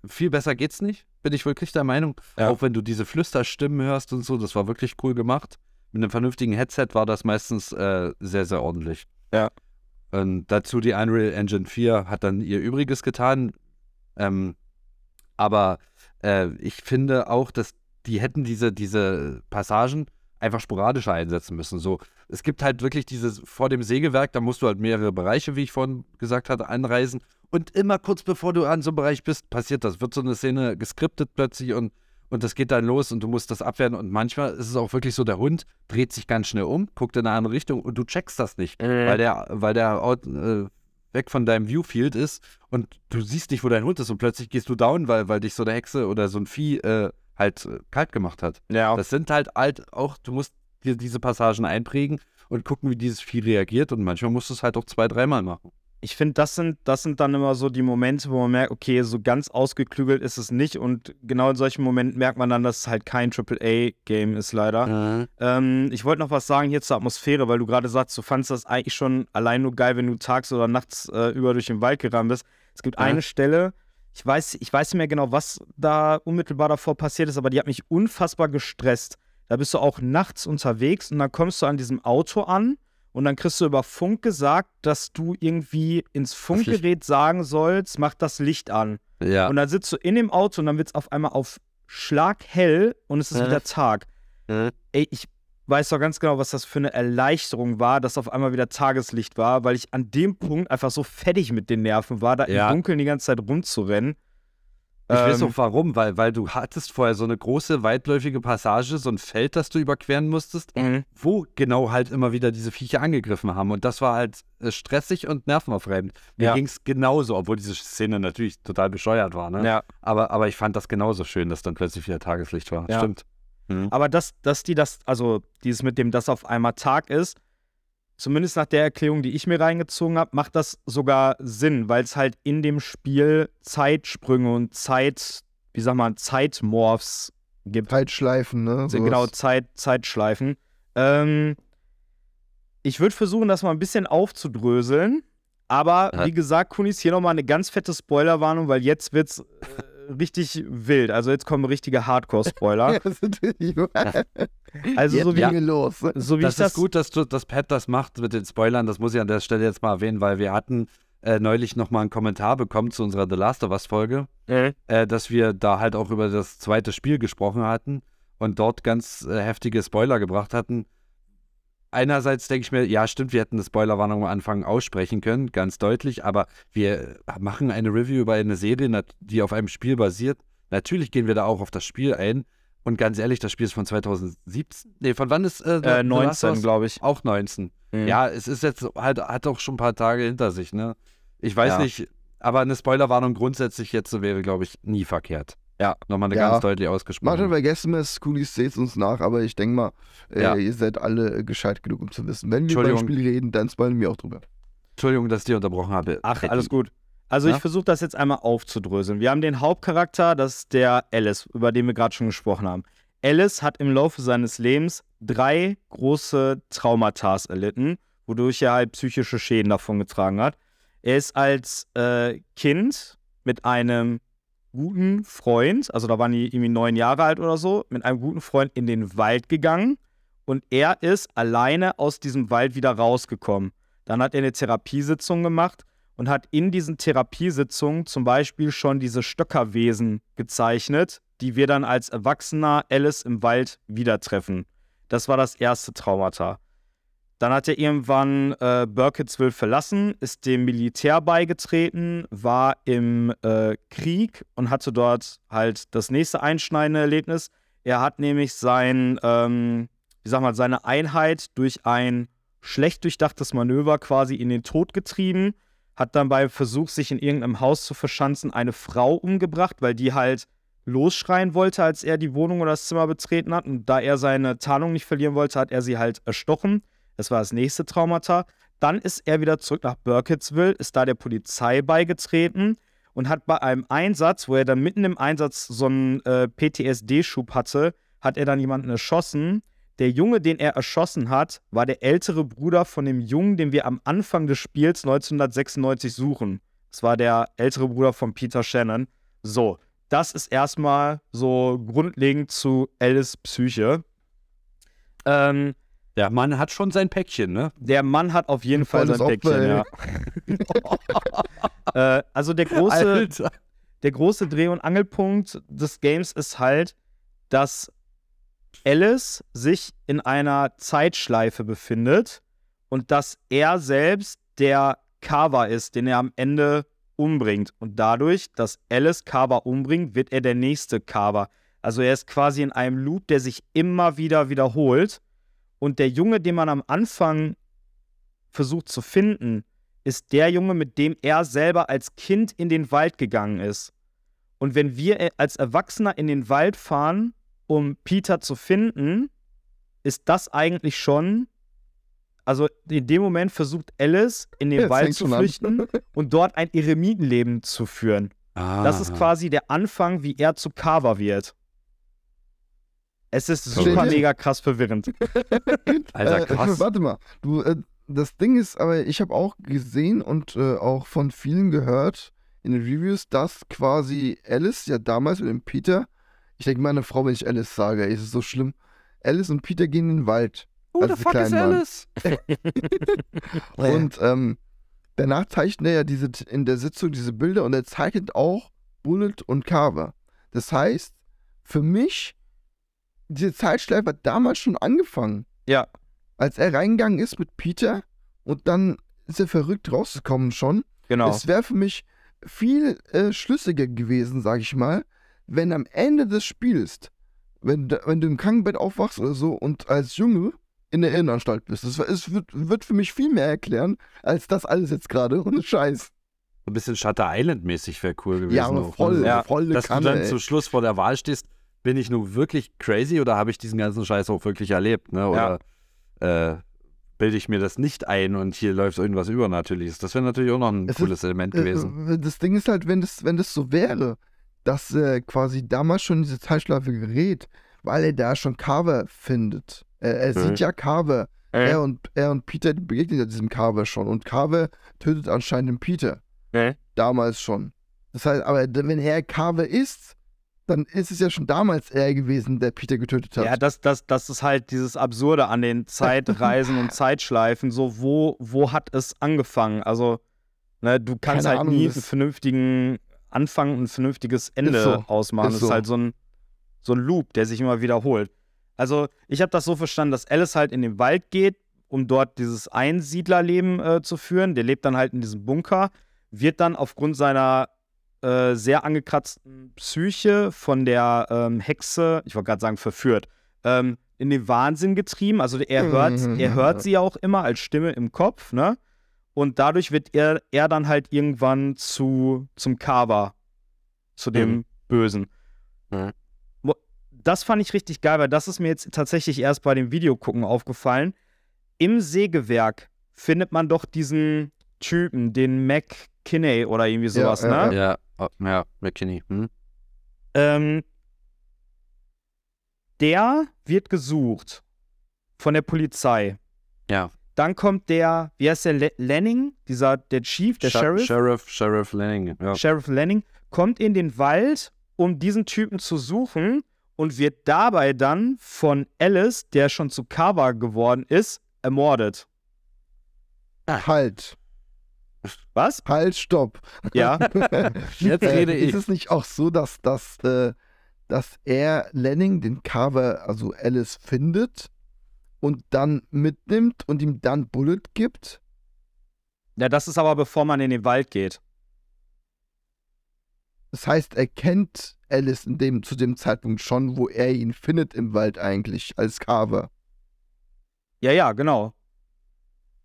viel besser geht's nicht, bin ich wirklich der Meinung. Ja. Auch wenn du diese Flüsterstimmen hörst und so, das war wirklich cool gemacht. Mit einem vernünftigen Headset war das meistens äh, sehr, sehr ordentlich. Ja. Und dazu die Unreal Engine 4 hat dann ihr Übriges getan. Ähm, aber äh, ich finde auch, dass die hätten diese, diese Passagen einfach sporadischer einsetzen müssen. So, es gibt halt wirklich dieses vor dem Sägewerk, da musst du halt mehrere Bereiche, wie ich vorhin gesagt hatte, anreisen. Und immer kurz bevor du an so einem Bereich bist, passiert das. Wird so eine Szene geskriptet plötzlich und, und das geht dann los und du musst das abwehren. Und manchmal ist es auch wirklich so, der Hund dreht sich ganz schnell um, guckt in eine andere Richtung und du checkst das nicht, weil der, weil der out, äh, weg von deinem Viewfield ist und du siehst nicht, wo dein Hund ist und plötzlich gehst du down, weil, weil dich so eine Hexe oder so ein Vieh äh, halt äh, kalt gemacht hat. Ja. Das sind halt halt auch, du musst dir diese Passagen einprägen und gucken, wie dieses Vieh reagiert und manchmal musst du es halt auch zwei, dreimal machen. Ich finde, das sind, das sind dann immer so die Momente, wo man merkt, okay, so ganz ausgeklügelt ist es nicht. Und genau in solchen Momenten merkt man dann, dass es halt kein AAA-Game ist, leider. Ähm, ich wollte noch was sagen hier zur Atmosphäre, weil du gerade sagst, du fandest das eigentlich schon allein nur geil, wenn du tags oder nachts äh, über durch den Wald gerannt bist. Es gibt Ja. eine Stelle, ich weiß, ich weiß nicht mehr genau, was da unmittelbar davor passiert ist, aber die hat mich unfassbar gestresst. Da bist du auch nachts unterwegs und dann kommst du an diesem Auto an und dann kriegst du über Funk gesagt, dass du irgendwie ins Funkgerät sagen sollst, mach das Licht an. Ja. Und dann sitzt du in dem Auto und dann wird es auf einmal auf Schlag hell und es ist Ja. wieder Tag. Ja. Ey, ich weiß doch ganz genau, was das für eine Erleichterung war, dass auf einmal wieder Tageslicht war, weil ich an dem Punkt einfach so fertig mit den Nerven war, da Ja. im Dunkeln die ganze Zeit rumzurennen. Ich weiß Ähm, auch warum, weil, weil du hattest vorher so eine große, weitläufige Passage, so ein Feld, das du überqueren musstest, Mhm. wo genau halt immer wieder diese Viecher angegriffen haben. Und das war halt äh, stressig und nervenaufreibend. Mir Ja. ging es genauso, obwohl diese Szene natürlich total bescheuert war. Ne? Ja. Aber, aber ich fand das genauso schön, dass dann plötzlich wieder Tageslicht war. Ja. Stimmt. Mhm. Aber dass, dass die das, also dieses mit dem, dass auf einmal Tag ist, zumindest nach der Erklärung, die ich mir reingezogen habe, macht das sogar Sinn, weil es halt in dem Spiel Zeitsprünge und Zeit, wie sag man, Zeitmorphs gibt. Zeitschleifen, ne? So, Sowas. genau, Zeit, Zeitschleifen. Ähm, ich würde versuchen, das mal ein bisschen aufzudröseln. Aber wie gesagt, Kunis, hier nochmal eine ganz fette Spoilerwarnung, weil jetzt wird's äh, richtig wild. Also jetzt kommen richtige Hardcore-Spoiler. Ja, Also so wie, ging los. so wie das ich das ist gut, dass du das Pat das macht mit den Spoilern. Das muss ich an der Stelle jetzt mal erwähnen, weil wir hatten äh, neulich nochmal einen Kommentar bekommen zu unserer The Last of Us Folge, äh, dass wir da halt auch über das zweite Spiel gesprochen hatten und dort ganz äh, heftige Spoiler gebracht hatten. Einerseits denke ich mir, ja, stimmt, wir hätten eine Spoilerwarnung am Anfang aussprechen können, ganz deutlich, aber wir machen eine Review über eine Serie, die auf einem Spiel basiert. Natürlich gehen wir da auch auf das Spiel ein. Und ganz ehrlich, das Spiel ist von 2017. Nee, von wann ist äh, äh, The Last of 19, Us? glaube ich. Auch 19. Mhm. Ja, es ist jetzt halt, hat auch schon ein paar Tage hinter sich, ne? Ich weiß Ja. nicht, aber eine Spoilerwarnung grundsätzlich jetzt so wäre, glaube ich, nie verkehrt. Ja. Nochmal eine Ja. ganz deutlich Macht ausgesprochen. vergessen es, Kunis, seht uns nach, aber ich denke mal, äh, Ja. ihr seid alle äh, gescheit genug, um zu wissen. Wenn wir beim Entschuldigung. Spiel reden, dann spoilern wir auch drüber. Entschuldigung, dass ich dich unterbrochen habe. Ach, Patty. alles gut. Also Ja? ich versuche das jetzt einmal aufzudröseln. Wir haben den Hauptcharakter, das ist der Alice, über den wir gerade schon gesprochen haben. Alice hat im Laufe seines Lebens drei große Traumata erlitten, wodurch er halt psychische Schäden davongetragen hat. Er ist als äh, Kind mit einem guten Freund, also da waren die irgendwie neun Jahre alt oder so, mit einem guten Freund in den Wald gegangen und er ist alleine aus diesem Wald wieder rausgekommen. Dann hat er eine Therapiesitzung gemacht und hat in diesen Therapiesitzungen zum Beispiel schon diese Stöckerwesen gezeichnet, die wir dann als erwachsener Alice im Wald wieder treffen. Das war das erste Traumata. Dann hat er irgendwann äh, Burkittsville verlassen, ist dem Militär beigetreten, war im äh, Krieg und hatte dort halt das nächste einschneidende Erlebnis. Er hat nämlich sein, ähm, wie sag mal, seine Einheit durch ein schlecht durchdachtes Manöver quasi in den Tod getrieben, hat dann beim Versuch, sich in irgendeinem Haus zu verschanzen, eine Frau umgebracht, weil die halt losschreien wollte, als er die Wohnung oder das Zimmer betreten hat. Und da er seine Tarnung nicht verlieren wollte, hat er sie halt erstochen. Das war das nächste Traumata. Dann ist er wieder zurück nach Burkittsville, ist da der Polizei beigetreten und hat bei einem Einsatz, wo er dann mitten im Einsatz so einen äh, PTSD-Schub hatte, hat er dann jemanden erschossen. Der Junge, den er erschossen hat, war der ältere Bruder von dem Jungen, den wir am Anfang des Spiels 1996 suchen. Das war der ältere Bruder von Peter Shannon. So, das ist erstmal so grundlegend zu Alice Psyche. Ähm, Der Mann hat schon sein Päckchen, ne? der Mann hat auf jeden Fall sein Päckchen, Opfer, ja. äh, also der große, Alter. der große Dreh- und Angelpunkt des Games ist halt, dass Alice sich in einer Zeitschleife befindet und dass er selbst der Carver ist, den er am Ende umbringt. Und dadurch, dass Alice Carver umbringt, wird er der nächste Carver. Also er ist quasi in einem Loop, der sich immer wieder wiederholt. Und der Junge, den man am Anfang versucht zu finden, ist der Junge, mit dem er selber als Kind in den Wald gegangen ist. Und wenn wir äh, als Erwachsener in den Wald fahren, um Peter zu finden, ist das eigentlich schon. Also in dem Moment versucht Alice in den es Wald zu flüchten und dort ein Eremitenleben zu führen. Das ist Ah. quasi der Anfang, wie er zu Carver wird. Es ist super mega krass verwirrend. Alter, Äh, krass. warte mal, du, äh, das Ding ist, aber ich habe auch gesehen und äh, auch von vielen gehört in den Reviews, dass quasi Alice ja damals mit dem Peter, ich denke meine Frau, wenn ich Alice sage, ist es so schlimm. Alice und Peter gehen in den Wald. Who als the fuck is klein waren. Alice? Und ähm, danach zeichnet er ja diese, in der Sitzung diese Bilder und er zeichnet auch Bullet und Carver. Das heißt, für mich, diese Zeitschleife hat damals schon angefangen. Ja. Als er reingegangen ist mit Peter und dann ist er verrückt rausgekommen schon. Genau. Es wäre für mich viel äh, schlüssiger gewesen, sag ich mal, wenn am Ende des Spiels, wenn, wenn du im Krankenbett aufwachst oder so und als Junge in der Irrenanstalt bist. Das, es wird, wird für mich viel mehr erklären, als das alles jetzt gerade. Ohne Scheiß. So ein bisschen Shutter Island-mäßig wäre cool gewesen. Ja, aber auch, voll, ne? Ja, voll Dass Kanne, du dann ey. zum Schluss vor der Wahl stehst, bin ich nun wirklich crazy oder habe ich diesen ganzen Scheiß auch wirklich erlebt, ne? Oder äh, bilde ich mir das nicht ein und hier läuft irgendwas Übernatürliches? Das wäre natürlich auch noch ein Es ist- cooles Element gewesen. Äh, Das Ding ist halt, wenn das, wenn das so wäre, dass er quasi damals schon diese Zeitschleife gerät, weil er da schon Carver findet. Er, er Mhm. sieht ja Carver. Äh, Er, und, er und Peter begegnen ja diesem Carver schon. Und Carver tötet anscheinend den Peter. ne? Damals schon. Das heißt, aber wenn er Carver ist, dann ist es ja schon damals er gewesen, der Peter getötet hat. Ja, das, das, das ist halt dieses Absurde an den Zeitreisen und Zeitschleifen. So, wo, wo hat es angefangen? Also, ne, du kannst Keine halt Ahnung, nie einen vernünftigen Anfang und ein vernünftiges Ende so, ausmachen. ist Das ist so. halt so ein, so ein Loop, der sich immer wiederholt. Also, ich habe das so verstanden, dass Alice halt in den Wald geht, um dort dieses Einsiedlerleben äh, zu führen. Der lebt dann halt in diesem Bunker, wird dann aufgrund seiner äh, sehr angekratzten Psyche von der ähm, Hexe, ich wollte gerade sagen verführt, ähm, in den Wahnsinn getrieben. Also er hört, Mhm. er hört sie ja auch immer als Stimme im Kopf, ne? Und dadurch wird er, er dann halt irgendwann zu, zum Carver, zu dem Mhm. Bösen. Mhm. Das fand ich richtig geil, weil das ist mir jetzt tatsächlich erst bei dem Videogucken aufgefallen. Im Sägewerk findet man doch diesen Typen, den McKinney oder irgendwie sowas, ja, ne? Ja, oh, ja, McKinney. Hm? Ähm, der wird gesucht von der Polizei. Ja. Dann kommt der, wie heißt der, Le Lanning, dieser, der Chief, der Sher- Sheriff, Sheriff, Sheriff Lanning. Ja. Sheriff Lanning, kommt in den Wald, um diesen Typen zu suchen und wird dabei dann von Alice, der schon zu Carver geworden ist, ermordet. Halt. Was? Halt, stopp. Ja. Jetzt Äh, rede ich. Ist es nicht auch so, dass, dass, äh, dass er Lanning, den Carver, also Alice, findet und dann mitnimmt und ihm dann Bullet gibt? ja, das ist aber bevor man in den Wald geht. Das heißt, er kennt Alice in dem, zu dem Zeitpunkt schon, wo er ihn findet im Wald eigentlich, als Carver. Ja, ja, genau.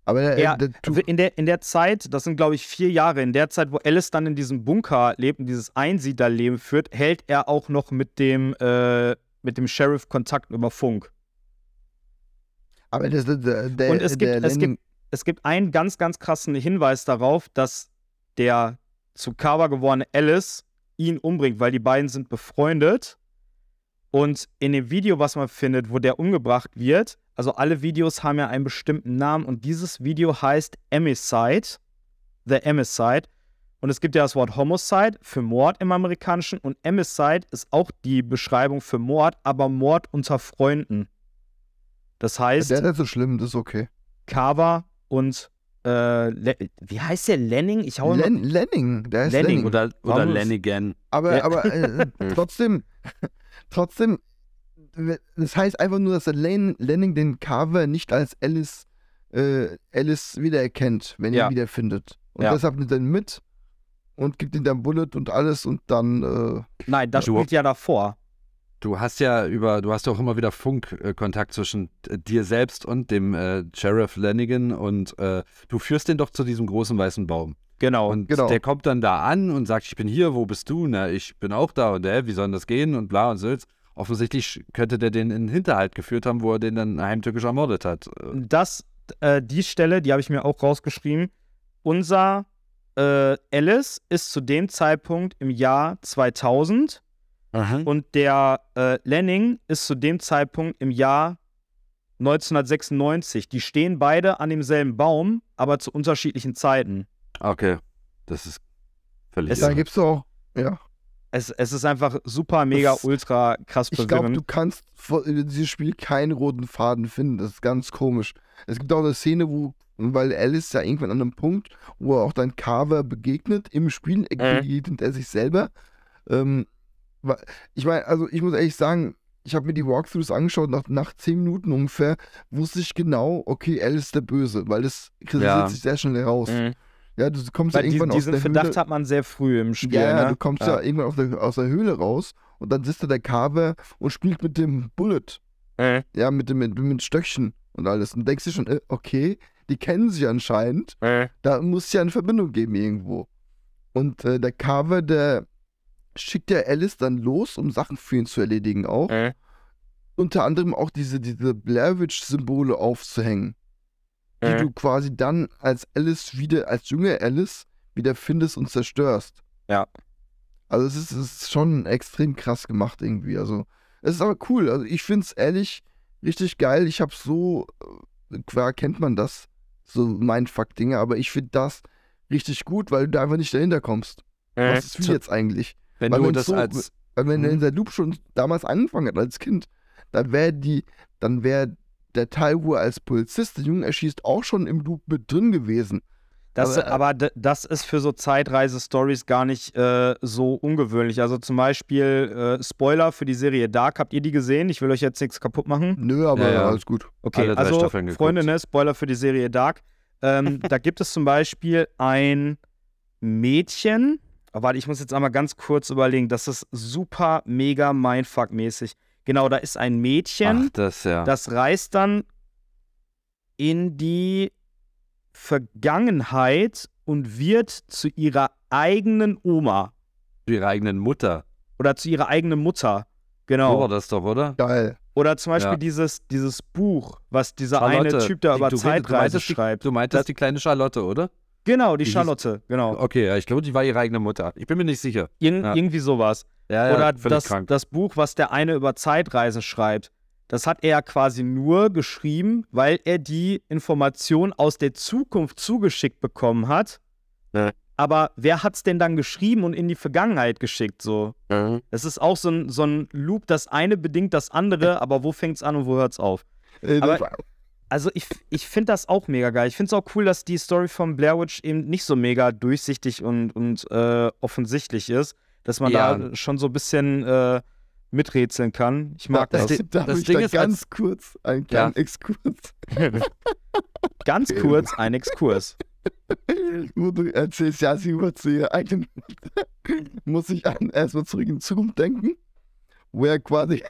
Aber er, Ja, der, tu- In der, in der Zeit, das sind glaube ich vier Jahre, in der Zeit, wo Alice dann in diesem Bunker lebt und dieses Einsiedlerleben führt, hält er auch noch mit dem, äh, mit dem Sheriff Kontakt über Funk. aber der, der, der, Und es gibt- der es Lanning, Es gibt einen ganz, ganz krassen Hinweis darauf, dass der zu Carver gewordene Alice ihn umbringt, weil die beiden sind befreundet. Und in dem Video, was man findet, wo der umgebracht wird, also alle Videos haben ja einen bestimmten Namen und dieses Video heißt Emicide, The Emicide. Und es gibt ja das Wort Homicide für Mord im Amerikanischen und Emicide ist auch die Beschreibung für Mord, aber Mord unter Freunden. Das heißt, Der ist nicht so schlimm, das ist okay. Carver und äh, wie heißt der Lenning? Ich hau. Len Lenning, der ist Lenning. Lenning. Oder, oder Lennigan. Aber, aber äh, trotzdem, trotzdem, das heißt einfach nur, dass der Len Lenning den Carver nicht als Alice, äh, Alice wiedererkennt, wenn er Ja. ihn wiederfindet. Und Ja. deshalb nimmt er ihn mit und gibt ihm dann Bullet und alles und dann, äh, Nein, das spielt ja davor. Du hast ja über, du hast ja auch immer wieder Funkkontakt zwischen dir selbst und dem äh, Sheriff Lennigan und äh, du führst den doch zu diesem großen weißen Baum. Genau. Und genau. der kommt dann da an und sagt, ich bin hier, wo bist du? Na, ich bin auch da und äh, wie soll denn das gehen? Und bla und Sülz. Offensichtlich könnte der den in den Hinterhalt geführt haben, wo er den dann heimtückisch ermordet hat. Das, äh, die Stelle, die habe ich mir auch rausgeschrieben. Unser äh, Alice ist zu dem Zeitpunkt im Jahr 2000 und der äh, Lenning ist zu dem Zeitpunkt im Jahr 1996. Die stehen beide an demselben Baum, aber zu unterschiedlichen Zeiten. Okay, das ist völlig Es- da irre. gibt's auch, ja. Es, es ist einfach super, mega, Das- ultra krass Ich glaube, verwirrend. du kannst in diesem Spiel keinen roten Faden finden. Das ist ganz komisch. Es gibt auch eine Szene, wo, weil Alice ja irgendwann an einem Punkt, wo er auch dann Carver begegnet im Spiel, begegnet er sich selber. Ähm, ich meine, also ich muss ehrlich sagen, ich habe mir die Walkthroughs angeschaut, nach, nach 10 Minuten ungefähr wusste ich genau, okay, Alice ist der Böse, weil das kristallisiert Ja. sich sehr schnell raus. Mhm. Ja, du kommst ja Weil die, irgendwann aus diesen der Verdacht Höhle. hat man sehr früh im Spiel. Ja, ja, ne? du kommst ja, irgendwann aus der, aus der Höhle raus und dann sitzt da der Carver und spielt mit dem Bullet. Mhm. Ja, mit dem mit, mit Stöckchen und alles. Und denkst dir schon, äh, okay, die kennen sich anscheinend. Mhm. Da muss es ja eine Verbindung geben irgendwo. Und äh, der Carver, der schickt ja Alice dann los, um Sachen für ihn zu erledigen auch. Mhm. Unter anderem auch diese, diese Blair Witch-Symbole aufzuhängen. Die Mhm. du quasi dann als Alice wieder, als junge Alice, wieder findest und zerstörst. Ja. Also es ist, es ist schon extrem krass gemacht irgendwie. Also es ist aber cool. Also ich finde es ehrlich richtig geil. Ich habe so, äh, klar kennt man das, so Mindfuck-Dinge, aber ich finde das richtig gut, weil du da einfach nicht dahinter kommst. Was ist wie jetzt eigentlich? Wenn Weil du das so- als. Weil wenn Mhm. der Loop schon damals angefangen hat als Kind, dann wäre die, dann wäre der Teil, wo er als Polizist den Jungen erschießt, auch schon im Loop mit drin gewesen. Das, Aber, äh, aber das ist für so Zeitreise-Stories gar nicht äh, so ungewöhnlich. Also zum Beispiel äh, Spoiler für die Serie Dark. Habt ihr die gesehen? Ich will euch jetzt nichts kaputt machen. Nö, aber Ja, ja. alles gut. Okay, Alle drei also. Freunde, ne, Spoiler für die Serie Dark. Ähm, da gibt es zum Beispiel ein Mädchen. Oh, warte, ich muss jetzt einmal ganz kurz überlegen. Das ist super, mega Mindfuck-mäßig. Genau, da ist ein Mädchen. Ach, das ja. Das reist dann in die Vergangenheit und wird zu ihrer eigenen Oma Für ihre eigenen Mutter. oder zu ihrer eigenen Mutter. So Genau. war das doch, oder? Geil. Oder zum Beispiel Ja. dieses, dieses Buch, was dieser Charlotte, eine Typ da über redest- du Zeitreise meintest die- schreibt. Du meintest Das- die kleine Charlotte, oder? Genau, die Die hieß- Charlotte, genau. Okay, ja, ich glaube, die war ihre eigene Mutter. Ich bin mir nicht sicher. Ir Ja. Irgendwie sowas. Ja, Oder das, das Buch, was der eine über Zeitreisen schreibt, das hat er quasi nur geschrieben, weil er die Information aus der Zukunft zugeschickt bekommen hat. Ja. Aber wer hat's denn dann geschrieben und in die Vergangenheit geschickt? So, Mhm. es ist auch so ein, so ein Loop, das eine bedingt das andere, aber wo fängt's an und wo hört's auf? Äh, Aber- das- Also ich, ich finde das auch mega geil. Ich finde es auch cool, dass die Story von Blair Witch eben nicht so mega durchsichtig und, und äh, offensichtlich ist, dass man Ja. da schon so ein bisschen äh, miträtseln kann. Ich mag das, das. Ding- darf das ich Ding da ist, ganz kurz einen kleinen Ja. Exkurs. Ganz kurz ein Exkurs. Wo du erzählst, ja, sie eigenen Mutter. Muss ich an erstmal zurück in die Zukunft denken, wo er quasi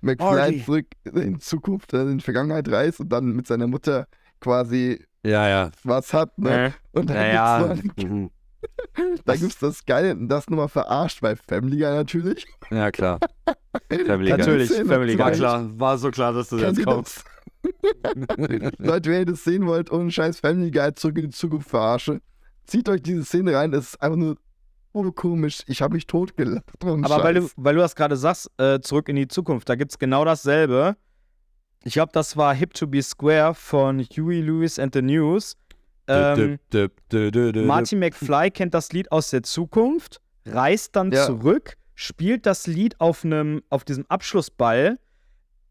McFly zurück in Zukunft, äh, in die Vergangenheit reist und dann mit seiner Mutter quasi Ja, ja. was hat, ne? Äh, Und dann Naja. gibt's, so Mhm. da gibt's das Geile, und das nochmal verarscht bei Family Guy natürlich. Ja, klar. Family Guy. Natürlich, Szene Family. Guy. klar, war so klar, dass du Kennt ihr das? Leute, wenn ihr das sehen wollt, ohne scheiß Family Guy zurück in die Zukunft verarsche, zieht euch diese Szene rein, das ist einfach nur komisch. Ich habe mich totgelacht. Aber weil du, weil du das gerade sagst, äh, zurück in die Zukunft, da gibt es genau dasselbe. Ich glaube, das war Hip to be Square von Huey Lewis and the News. Ähm, dip, dip, dip. Marty McFly kennt das Lied aus der Zukunft, reist dann Ja. zurück, spielt das Lied auf einem, auf diesem Abschlussball.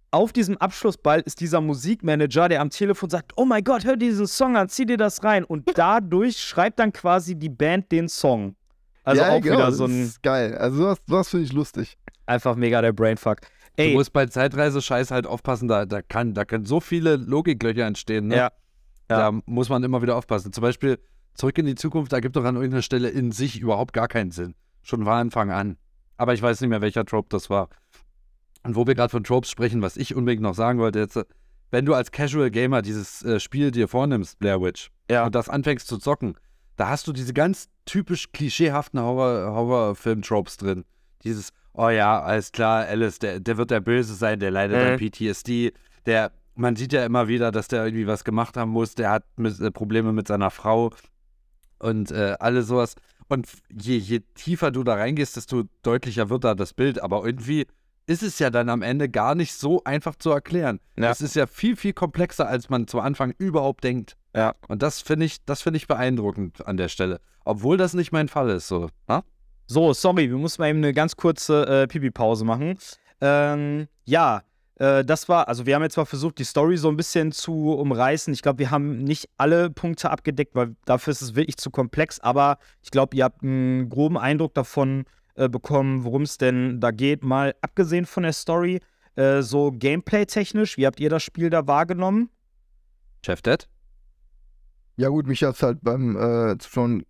Auf diesem Abschlussball ist dieser Musikmanager, der am Telefon sagt: Oh mein Gott, hör diesen Song an, zieh dir das rein. Und dadurch schreibt dann quasi die Band den Song. Also ja, auch genau, wieder so das ein ist geil. Also sowas, sowas finde ich lustig. einfach mega der Brainfuck. Du Ey, musst bei Zeitreise-Scheiß halt aufpassen, da, da, kann, da können so viele Logiklöcher entstehen. Ne? ja. Ja. Da muss man immer wieder aufpassen. Zum Beispiel Zurück in die Zukunft, da gibt doch an irgendeiner Stelle in sich überhaupt gar keinen Sinn. Schon von Anfang an. Aber ich weiß nicht mehr, welcher Trope das war. Und wo wir gerade von Tropes sprechen, was ich unbedingt noch sagen wollte, jetzt, äh, wenn du als Casual Gamer dieses äh, Spiel dir vornimmst, Blair Witch, Ja. und das anfängst zu zocken, da hast du diese ganz typisch klischeehaften Horror- Horrorfilm-Tropes drin. Dieses, oh ja, alles klar, Alice, der, der wird der Böse sein, der leidet Mhm. an PTSD, der, man sieht ja immer wieder, dass der irgendwie was gemacht haben muss, der hat mit, äh, Probleme mit seiner Frau und äh, alles sowas. Und je, je tiefer du da reingehst, desto deutlicher wird da das Bild. Aber irgendwie ist es ja dann am Ende gar nicht so einfach zu erklären. Ja. Es ist ja viel, viel komplexer, als man zu Anfang überhaupt denkt. Ja. Und das finde ich, das finde ich beeindruckend an der Stelle. Obwohl das nicht mein Fall ist, so. Na? So, sorry, wir mussten mal eben eine ganz kurze äh, Pipi-Pause machen. Ähm, ja, äh, das war, also wir haben jetzt mal versucht, die Story so ein bisschen zu umreißen. Ich glaube, wir haben nicht alle Punkte abgedeckt, weil dafür ist es wirklich zu komplex. Aber ich glaube, ihr habt einen groben Eindruck davon äh, bekommen, worum es denn da geht. Mal abgesehen von der Story, äh, so Gameplay-technisch, wie habt ihr das Spiel da wahrgenommen? Chef Dad? Ja gut, mich hat es halt beim äh, Zuschauen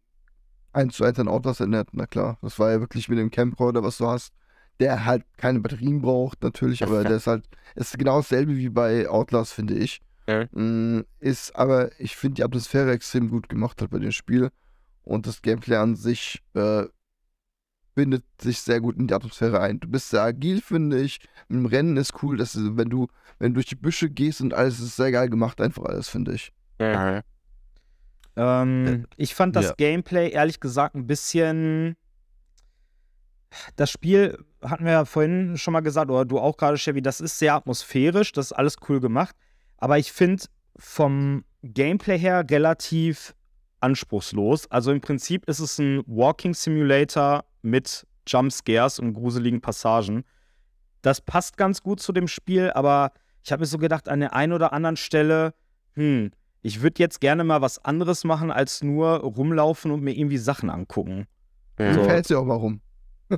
eins zu eins an Autos erinnert, na klar. Das war ja wirklich mit dem Camcorder, was du hast, der halt keine Batterien braucht, natürlich, aber der ist halt, ist genau dasselbe wie bei Outlast, finde ich. Ja. Mm, Ist aber, ich finde die Atmosphäre extrem gut gemacht hat bei dem Spiel und das Gameplay an sich äh, bindet sich sehr gut in die Atmosphäre ein. Du bist sehr agil, finde ich. Im Rennen ist cool, dass du, wenn du, wenn du durch die Büsche gehst und alles ist sehr geil gemacht, einfach alles, finde ich. Ähm, ich fand das ja. Gameplay ehrlich gesagt ein bisschen. Das Spiel hatten wir ja vorhin schon mal gesagt, oder du auch gerade, Chevy, das ist sehr atmosphärisch, das ist alles cool gemacht. Aber ich finde vom Gameplay her relativ anspruchslos. Also im Prinzip ist es ein Walking Simulator mit Jumpscares und gruseligen Passagen. Das passt ganz gut zu dem Spiel, aber ich habe mir so gedacht, an der einen oder anderen Stelle, hm, ich würde jetzt gerne mal was anderes machen, als nur rumlaufen und mir irgendwie Sachen angucken. Du So. fällst ja auch mal rum.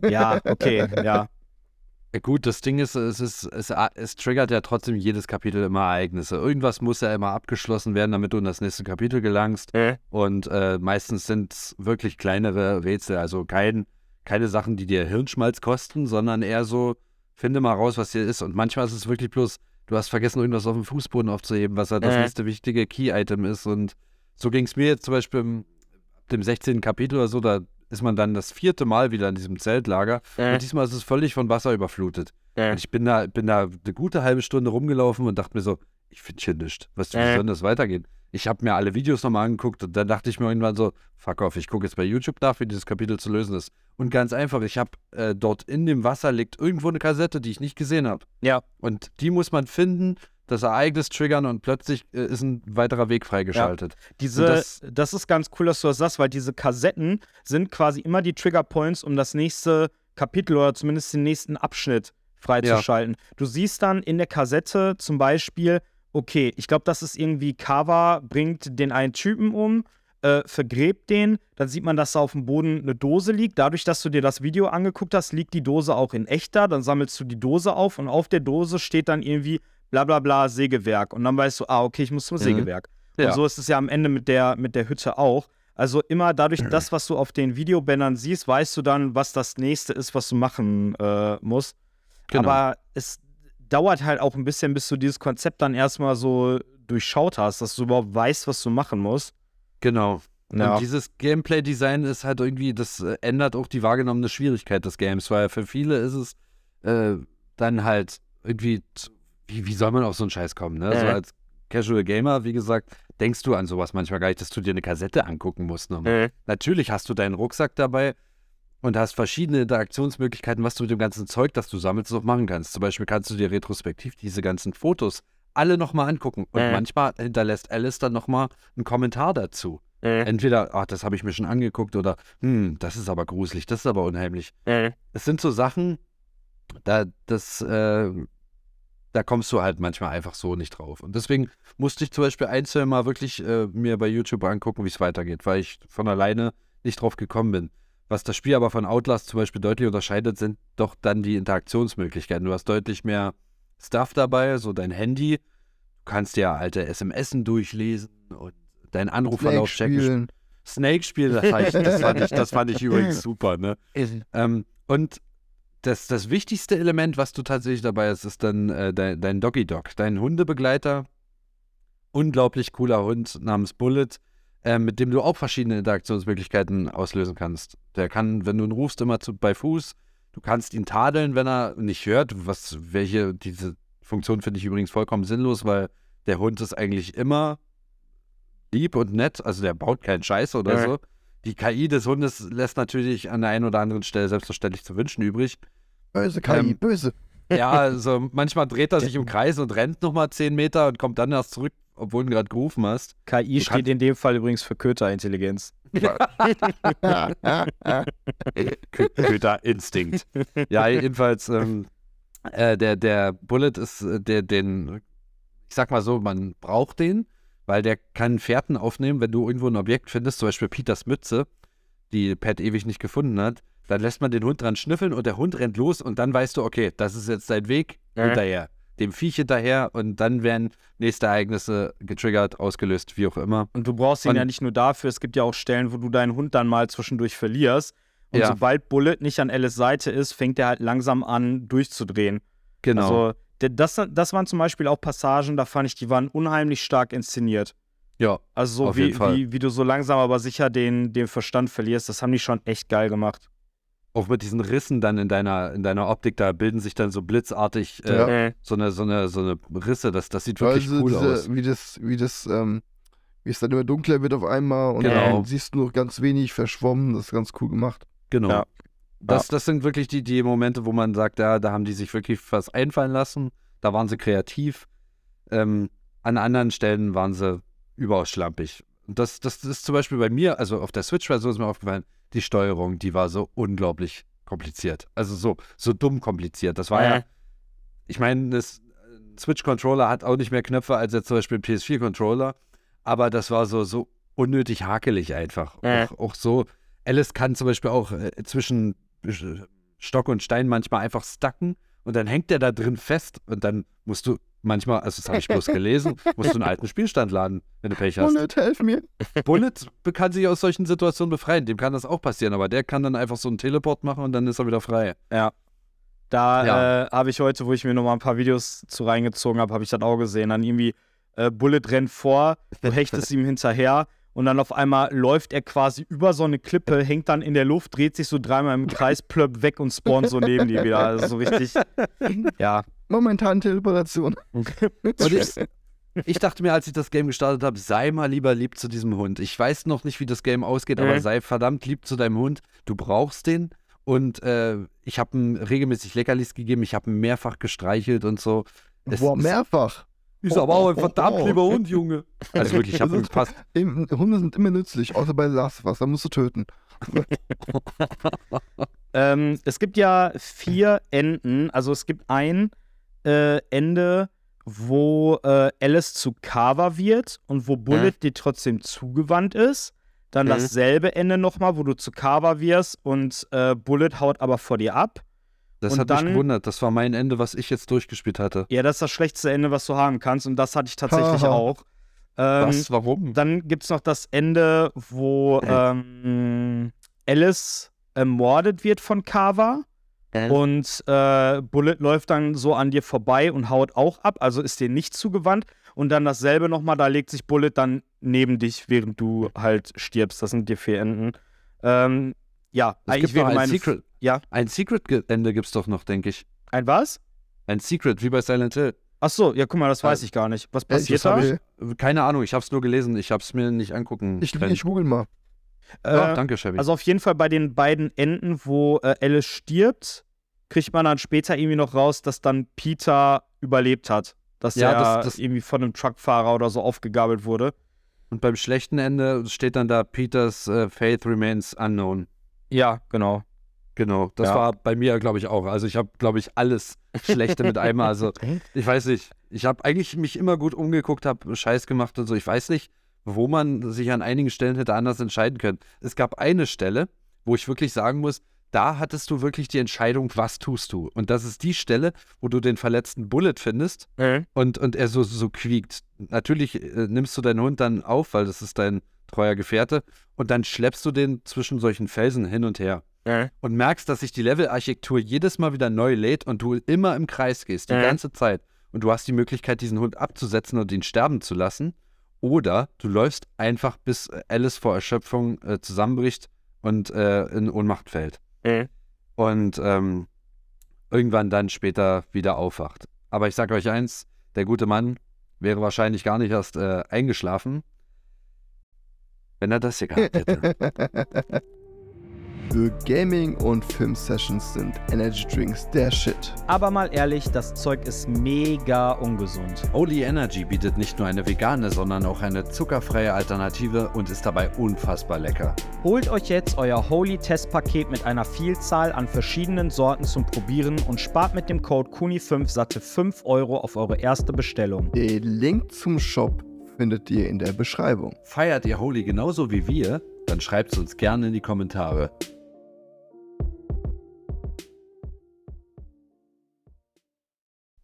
Ja, okay, ja. Ja, gut, das Ding ist, es, ist es, es triggert ja trotzdem jedes Kapitel immer Ereignisse. Irgendwas muss ja immer abgeschlossen werden, damit du in das nächste Kapitel gelangst. Und äh, meistens sind es wirklich kleinere Rätsel, also kein, keine Sachen, die dir Hirnschmalz kosten, sondern eher so, finde mal raus, was hier ist. Und manchmal ist es wirklich bloß, du hast vergessen, irgendwas auf dem Fußboden aufzuheben, was halt das nächste wichtige Key-Item ist. Und so ging es mir jetzt zum Beispiel im dem 16. Kapitel oder so, da ist man dann das vierte Mal wieder in diesem Zeltlager. Und diesmal ist es völlig von Wasser überflutet. Und ich bin da, bin da eine gute halbe Stunde rumgelaufen und dachte mir so, ich finde hier nichts. Was, wie Äh. soll das weitergehen? Ich habe mir alle Videos nochmal angeguckt und dann dachte ich mir irgendwann so, fuck off, ich gucke jetzt bei YouTube nach, wie dieses Kapitel zu lösen ist. Und ganz einfach, ich habe äh, dort in dem Wasser liegt irgendwo eine Kassette, die ich nicht gesehen habe. Ja. Und die muss man finden, das Ereignis triggern und plötzlich äh, ist ein weiterer Weg freigeschaltet. Diese, Und das, das- ist ganz cool, dass du das sagst, weil diese Kassetten sind quasi immer die Trigger Points, um das nächste Kapitel oder zumindest den nächsten Abschnitt freizuschalten. Du siehst dann in der Kassette zum Beispiel, okay, ich glaube, das ist irgendwie Kava bringt den einen Typen um, äh, vergräbt den, dann sieht man, dass da auf dem Boden eine Dose liegt. Dadurch, dass du dir das Video angeguckt hast, liegt die Dose auch in echt da. Dann sammelst du die Dose auf und auf der Dose steht dann irgendwie bla bla bla Sägewerk. Und dann weißt du, ah, okay, ich muss zum Mhm. Sägewerk. Ja. Und so ist es ja am Ende mit der, mit der Hütte auch. Also immer dadurch, das, was du auf den Videobändern siehst, weißt du dann, was das nächste ist, was du machen äh, musst. Genau. Aber es dauert halt auch ein bisschen, bis du dieses Konzept dann erstmal so durchschaut hast, dass du überhaupt weißt, was du machen musst. Genau. Ja. Und dieses Gameplay-Design ist halt irgendwie, das äh, ändert auch die wahrgenommene Schwierigkeit des Games, weil für viele ist es äh, dann halt irgendwie, wie, wie soll man auf so einen Scheiß kommen, ne? So Mhm. als Casual Gamer, wie gesagt, denkst du an sowas manchmal gar nicht, dass du dir eine Kassette angucken musst. nochmal. Natürlich hast du deinen Rucksack dabei und hast verschiedene Interaktionsmöglichkeiten, was du mit dem ganzen Zeug, das du sammelst, noch machen kannst. Zum Beispiel kannst du dir retrospektiv diese ganzen Fotos alle nochmal angucken. Und Mhm. manchmal hinterlässt Alice dann nochmal einen Kommentar dazu. Mhm. Entweder, ach, das habe ich mir schon angeguckt oder, hm, das ist aber gruselig, das ist aber unheimlich. Es sind so Sachen, da, das, äh, da kommst du halt manchmal einfach so nicht drauf. Und deswegen musste ich zum Beispiel einzeln mal wirklich äh, mir bei YouTube angucken, wie es weitergeht, weil ich von alleine nicht drauf gekommen bin. Was das Spiel aber von Outlast zum Beispiel deutlich unterscheidet, sind doch dann die Interaktionsmöglichkeiten. Du hast deutlich mehr Stuff dabei, so dein Handy. Du kannst ja alte SMSen durchlesen und deinen Snake Anrufverlauf checken. spielen. Snake-Spiel, das, fand ich- das, fand ich- das fand ich übrigens super, ne? Ähm, und das, das wichtigste Element, was du tatsächlich dabei hast, ist dann äh, dein, dein Doggy Dog, dein Hundebegleiter. Unglaublich cooler Hund namens Bullet, äh, mit dem du auch verschiedene Interaktionsmöglichkeiten auslösen kannst. Der kann, wenn du ihn rufst, immer zu, bei Fuß. Du kannst ihn tadeln, wenn er nicht hört. Was, welche, diese Funktion finde ich übrigens vollkommen sinnlos, weil der Hund ist eigentlich immer lieb und nett. Also der baut keinen Scheiß oder Ja. so. Die KI des Hundes lässt natürlich an der einen oder anderen Stelle selbstverständlich zu wünschen übrig. Böse KI, Ähm, böse. Ja, also manchmal dreht er sich im Kreis und rennt nochmal 10 Meter und kommt dann erst zurück, obwohl du ihn gerade gerufen hast. KI Du steht in dem Fall übrigens für Köterintelligenz. Köterinstinkt. ja, jedenfalls, ähm, äh, der, der Bullet ist äh, der, den, ich sag mal so, man braucht den, weil der kann Fährten aufnehmen, wenn du irgendwo ein Objekt findest, zum Beispiel Peters Mütze, die Pat ewig nicht gefunden hat, dann lässt man den Hund dran schnüffeln und der Hund rennt los und dann weißt du, okay, das ist jetzt dein Weg Ja. hinterher. Dem Viech hinterher und dann werden nächste Ereignisse getriggert, ausgelöst, wie auch immer. Und du brauchst ihn Und- ja nicht nur dafür, es gibt ja auch Stellen, wo du deinen Hund dann mal zwischendurch verlierst. Und Ja. sobald Bullet nicht an Alice Seite ist, fängt er halt langsam an durchzudrehen. Genau. Also das, das waren zum Beispiel auch Passagen, da fand ich, die waren unheimlich stark inszeniert. ja, Also so Auf wie, jeden Fall. wie, wie du so langsam aber sicher den, den Verstand verlierst, das haben die schon echt geil gemacht. auch mit diesen Rissen dann in deiner, in deiner Optik, da bilden sich dann so blitzartig äh, Ja. so, eine, so, eine, so eine Risse. Das, das sieht wirklich also cool diese, aus. Wie das, wie das, ähm, wie es dann immer dunkler wird auf einmal und Genau. dann siehst du noch ganz wenig verschwommen. Das ist ganz cool gemacht. Genau. Ja. Das, das sind wirklich die, die Momente, wo man sagt, ja, da haben die sich wirklich was einfallen lassen. Da waren sie kreativ. Ähm, an anderen Stellen waren sie überaus schlampig. Das, das ist zum Beispiel bei mir, also auf der Switch-Version ist mir aufgefallen, die Steuerung, die war so unglaublich kompliziert. Also so, so dumm kompliziert. Das war ja, Äh. ich meine, das ein Switch-Controller hat auch nicht mehr Knöpfe als jetzt zum Beispiel ein PS4-Controller, aber das war so, so unnötig hakelig einfach. Äh. Auch, auch so, Alice kann zum Beispiel auch äh, zwischen äh, Stock und Stein manchmal einfach stacken und dann hängt der da drin fest und dann musst du manchmal, also das habe ich bloß gelesen, musst du einen alten Spielstand laden, wenn du Pech hast. Bullet, helf mir. Bullet kann sich aus solchen Situationen befreien, dem kann das auch passieren, aber der kann dann einfach so einen Teleport machen und dann ist er wieder frei. Da Ja. äh, habe ich heute, wo ich mir nochmal ein paar Videos zu reingezogen habe, habe ich das auch gesehen. Dann irgendwie äh, Bullet rennt vor, du hechtest ihm hinterher und dann auf einmal läuft er quasi über so eine Klippe, hängt dann in der Luft, dreht sich so dreimal im Kreis, plöppt weg und spawnt so neben dir wieder. Also so richtig. Ja. Momentan Teleportation. Und ich, ich dachte mir, als ich das Game gestartet habe, sei mal lieber lieb zu diesem Hund. Ich weiß noch nicht, wie das Game ausgeht, aber Mhm. sei verdammt lieb zu deinem Hund. Du brauchst den. Und äh, ich habe ihm regelmäßig Leckerlis gegeben, ich habe ihn mehrfach gestreichelt und so. Es Boah, mehrfach. Ist aber auch ein verdammt oh. lieber Hund, Junge. Also wirklich, ich habe ihn fast. Im- Hunde sind immer nützlich, außer bei Last of Us, da musst du töten. Ähm, es gibt ja vier Enden. Also es gibt ein äh, Ende, wo äh, Alice zu Carver wird und wo Bullet dir trotzdem zugewandt ist. Dann Mhm. dasselbe Ende nochmal, wo du zu Carver wirst und äh, Bullet haut aber vor dir ab. Das Und hat dann- mich gewundert. Das war mein Ende, was ich jetzt durchgespielt hatte. Ja, das ist das schlechteste Ende, was du haben kannst und das hatte ich tatsächlich Haha. auch. Ähm, was? Warum? Dann gibt es noch das Ende, wo ähm, Alice ermordet wird von Carver. Und äh, Bullet läuft dann so an dir vorbei und haut auch ab, also ist dir nicht zugewandt. Und dann dasselbe nochmal, da legt sich Bullet dann neben dich, während du halt stirbst. Das sind die vier Enden. Ähm, ja, Es eigentlich gibt noch wäre ein meine. Secret. Ja. Ein Secret-Ende gibt es doch noch, denke ich. Ein was? Ein Secret, wie bei Silent Hill. Achso, ja, guck mal, das weiß Äh, ich gar nicht. Was Ey, passiert da? Ich, Keine Ahnung, ich habe es nur gelesen. Ich habe es mir nicht angucken ich, können. ich google mal. Ja, Äh, danke, Chevy. Also auf jeden Fall bei den beiden Enden, wo äh, Alice stirbt, kriegt man dann später irgendwie noch raus, dass dann Peter überlebt hat. dass Ja, er das- das- irgendwie von einem Truckfahrer oder so aufgegabelt wurde. Und beim schlechten Ende steht dann da Peters äh, Faith remains unknown. Ja, genau. Genau, das Ja. war bei mir, glaube ich, auch. Also ich habe, glaube ich, alles Schlechte mit einmal. Also ich weiß nicht. Ich habe eigentlich mich immer gut umgeguckt, habe Scheiß gemacht und so. Ich weiß nicht, wo man sich an einigen Stellen hätte anders entscheiden können. Es gab eine Stelle, wo ich wirklich sagen muss, da hattest du wirklich die Entscheidung, was tust du. Und das ist die Stelle, wo du den verletzten Bullet findest und, und er so, so quiekt. Natürlich äh, nimmst du deinen Hund dann auf, weil das ist dein treuer Gefährte, und dann schleppst du den zwischen solchen Felsen hin und her und merkst, dass sich die Levelarchitektur jedes Mal wieder neu lädt und du immer im Kreis gehst, die Mhm. ganze Zeit. Und du hast die Möglichkeit, diesen Hund abzusetzen und ihn sterben zu lassen. Oder du läufst einfach, bis äh, Alice vor Erschöpfung äh, zusammenbricht und äh, in Ohnmacht fällt. Und ähm, irgendwann dann später wieder aufwacht. Aber ich sage euch eins, der gute Mann wäre wahrscheinlich gar nicht erst äh, eingeschlafen, wenn er das hier gehabt hätte. Für Gaming- und Film-Sessions sind Energy Drinks der Shit. Aber mal ehrlich, das Zeug ist mega ungesund. Holy Energy bietet nicht nur eine vegane, sondern auch eine zuckerfreie Alternative und ist dabei unfassbar lecker. Holt euch jetzt euer Holy Test Paket mit einer Vielzahl an verschiedenen Sorten zum Probieren und spart mit dem Code KUNI5 satte 5 Euro auf eure erste Bestellung. Den Link zum Shop findet ihr in der Beschreibung. Feiert ihr Holy genauso wie wir? Dann schreibt es uns gerne in die Kommentare.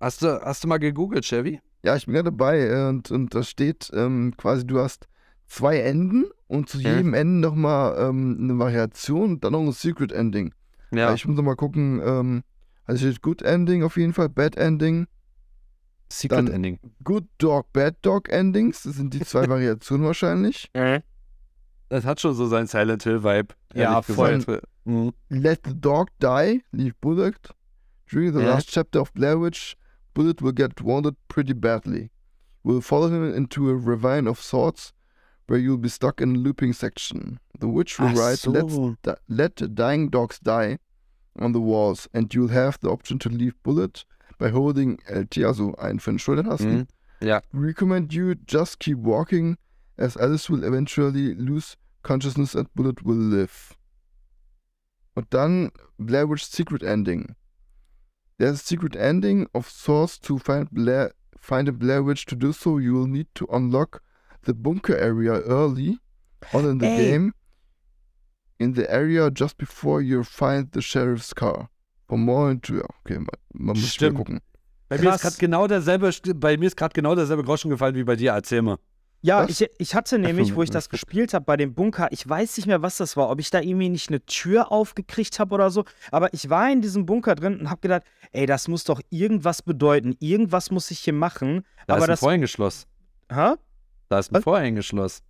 Hast du, hast du mal gegoogelt, Chevy? Ja, ich bin gerade dabei äh, und, und da steht ähm, quasi, du hast zwei Enden und zu jedem Ende nochmal ähm, eine Variation und dann noch ein Secret Ending. Ja. Ich muss noch mal gucken, ähm, also steht Good Ending auf jeden Fall, Bad Ending, Secret dann- Ending. Good Dog, Bad Dog Endings. Das sind die zwei Variationen wahrscheinlich. Das hat schon so seinen Silent Hill-Vibe. Ja, ehrlich voll. Mhm. Let the dog die, leave Bullet. During the Ja. last chapter of Blair Witch, Bullet will get wounded pretty badly. We'll follow him into a ravine of sorts where you'll be stuck in a looping section. The witch will Ach write, Let's so. di- let dying dogs die on the walls and you'll have the option to leave Bullet by holding LT, also einen für den Schultertasten. Mhm. Ja. Recommend you just keep walking as Alice will eventually lose consciousness and Bullet will live. Und dann Blair Witch Secret Ending. There's a secret ending of sorts to find Blair find a Blair Witch. To do so, you will need to unlock the bunker area early on in the Ey. game. In the area just before you find the sheriff's car. For more into okay, man, man muss Stimmt. mal gucken. Bei mir ist gerade genau derselbe, bei mir ist gerade genau derselbe Groschen gefallen wie bei dir. Erzähl mal. Ja, Was? ich, ich hatte nämlich, wo ich das gespielt habe bei dem Bunker, ich weiß nicht mehr, was das war, ob ich da irgendwie nicht eine Tür aufgekriegt habe oder so, aber ich war in diesem Bunker drin und habe gedacht, ey, das muss doch irgendwas bedeuten, irgendwas muss ich hier machen, Da aber ist ein das, Vorhängeschloss. hä? Da ist ein Was? Vorhängeschloss,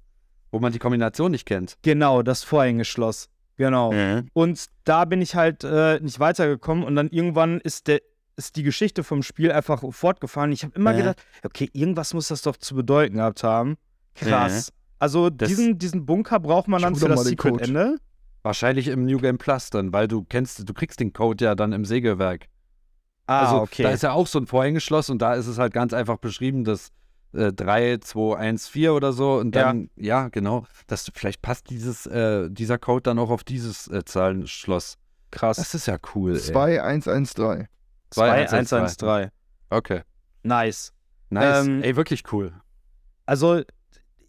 wo man die Kombination nicht kennt. Genau, das Vorhängeschloss, genau. Und da bin ich halt äh, nicht weitergekommen und dann irgendwann ist der ist die Geschichte vom Spiel einfach fortgefahren. Ich habe immer Ja. gedacht, okay, irgendwas muss das doch zu bedeuten gehabt haben. Krass. Also Das- diesen, diesen Bunker braucht man dann für das mal den Code. Secret-Ende. Wahrscheinlich im New Game Plus dann, weil du kennst, du kriegst den Code ja dann im Sägewerk. Ah, also okay. da ist ja auch so ein Vorhängeschloss und da ist es halt ganz einfach beschrieben, dass äh, 3, 2, 1, 4 oder so und dann, ja, genau, dass vielleicht passt dieses, äh, dieser Code dann auch auf dieses äh, Zahlenschloss. Krass. Das ist ja cool, ey. 2113. 2113. Okay. Nice. Nice. Ähm, ey, wirklich cool. Also,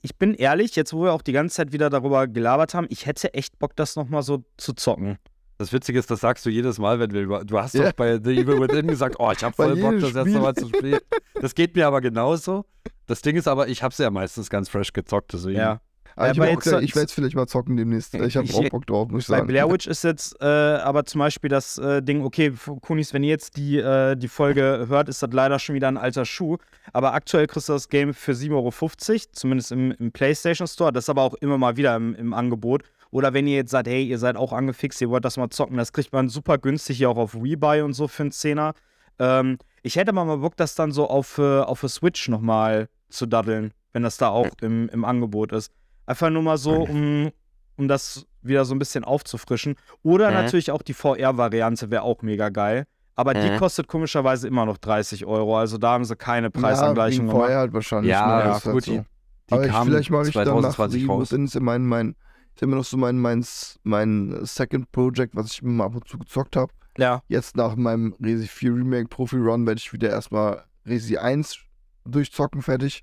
ich bin ehrlich, jetzt wo wir auch die ganze Zeit wieder darüber gelabert haben, ich hätte echt Bock, das nochmal so zu zocken. Das Witzige ist, das sagst du jedes Mal, wenn wir über. Du hast Ja. doch bei The Evil Within gesagt, oh, ich hab Bei voll Bock, das jetzt nochmal zu spielen. Das geht mir aber genauso. Das Ding ist aber, ich hab's ja meistens ganz fresh gezockt, deswegen. Ja. Aber ich, aber auch jetzt gesagt, ich werde es vielleicht mal zocken demnächst. Ich habe Ich- auch Bock drauf, muss ich Bei sagen. Blair Witch ist jetzt äh, aber zum Beispiel das äh, Ding, okay, Kunis, wenn ihr jetzt die, äh, die Folge hört, ist das leider schon wieder ein alter Schuh. Aber aktuell kriegst du das Game für 7,50 Euro, zumindest im, im PlayStation Store. Das ist aber auch immer mal wieder im, im Angebot. Oder wenn ihr jetzt sagt, hey, ihr seid auch angefixt, ihr wollt das mal zocken, das kriegt man super günstig hier auch auf Rebuy und so für einen Zehner. Ähm, ich hätte mal mal Bock, das dann so auf, äh, auf der Switch nochmal zu daddeln, wenn das da auch im, im Angebot ist. Einfach nur mal so, um, um das wieder so ein bisschen aufzufrischen. Oder Mhm. natürlich auch die VR-Variante wäre auch mega geil. aber die Mhm. kostet komischerweise immer noch 30 Euro. Also da haben sie keine ja, Preisangleichung wegen gemacht. halt wahrscheinlich. Ja, ne, ja, halt gut, so. die- Die Aber ich, vielleicht mache ich dann nach 2020 Revo, raus. ja mein, mein, ist immer noch so mein, mein, mein Second Project, was ich immer ab und zu gezockt habe. Ja. Jetzt nach meinem Resi 4 Remake Profi Run werde ich wieder erstmal Resi 1 durchzocken, fertig.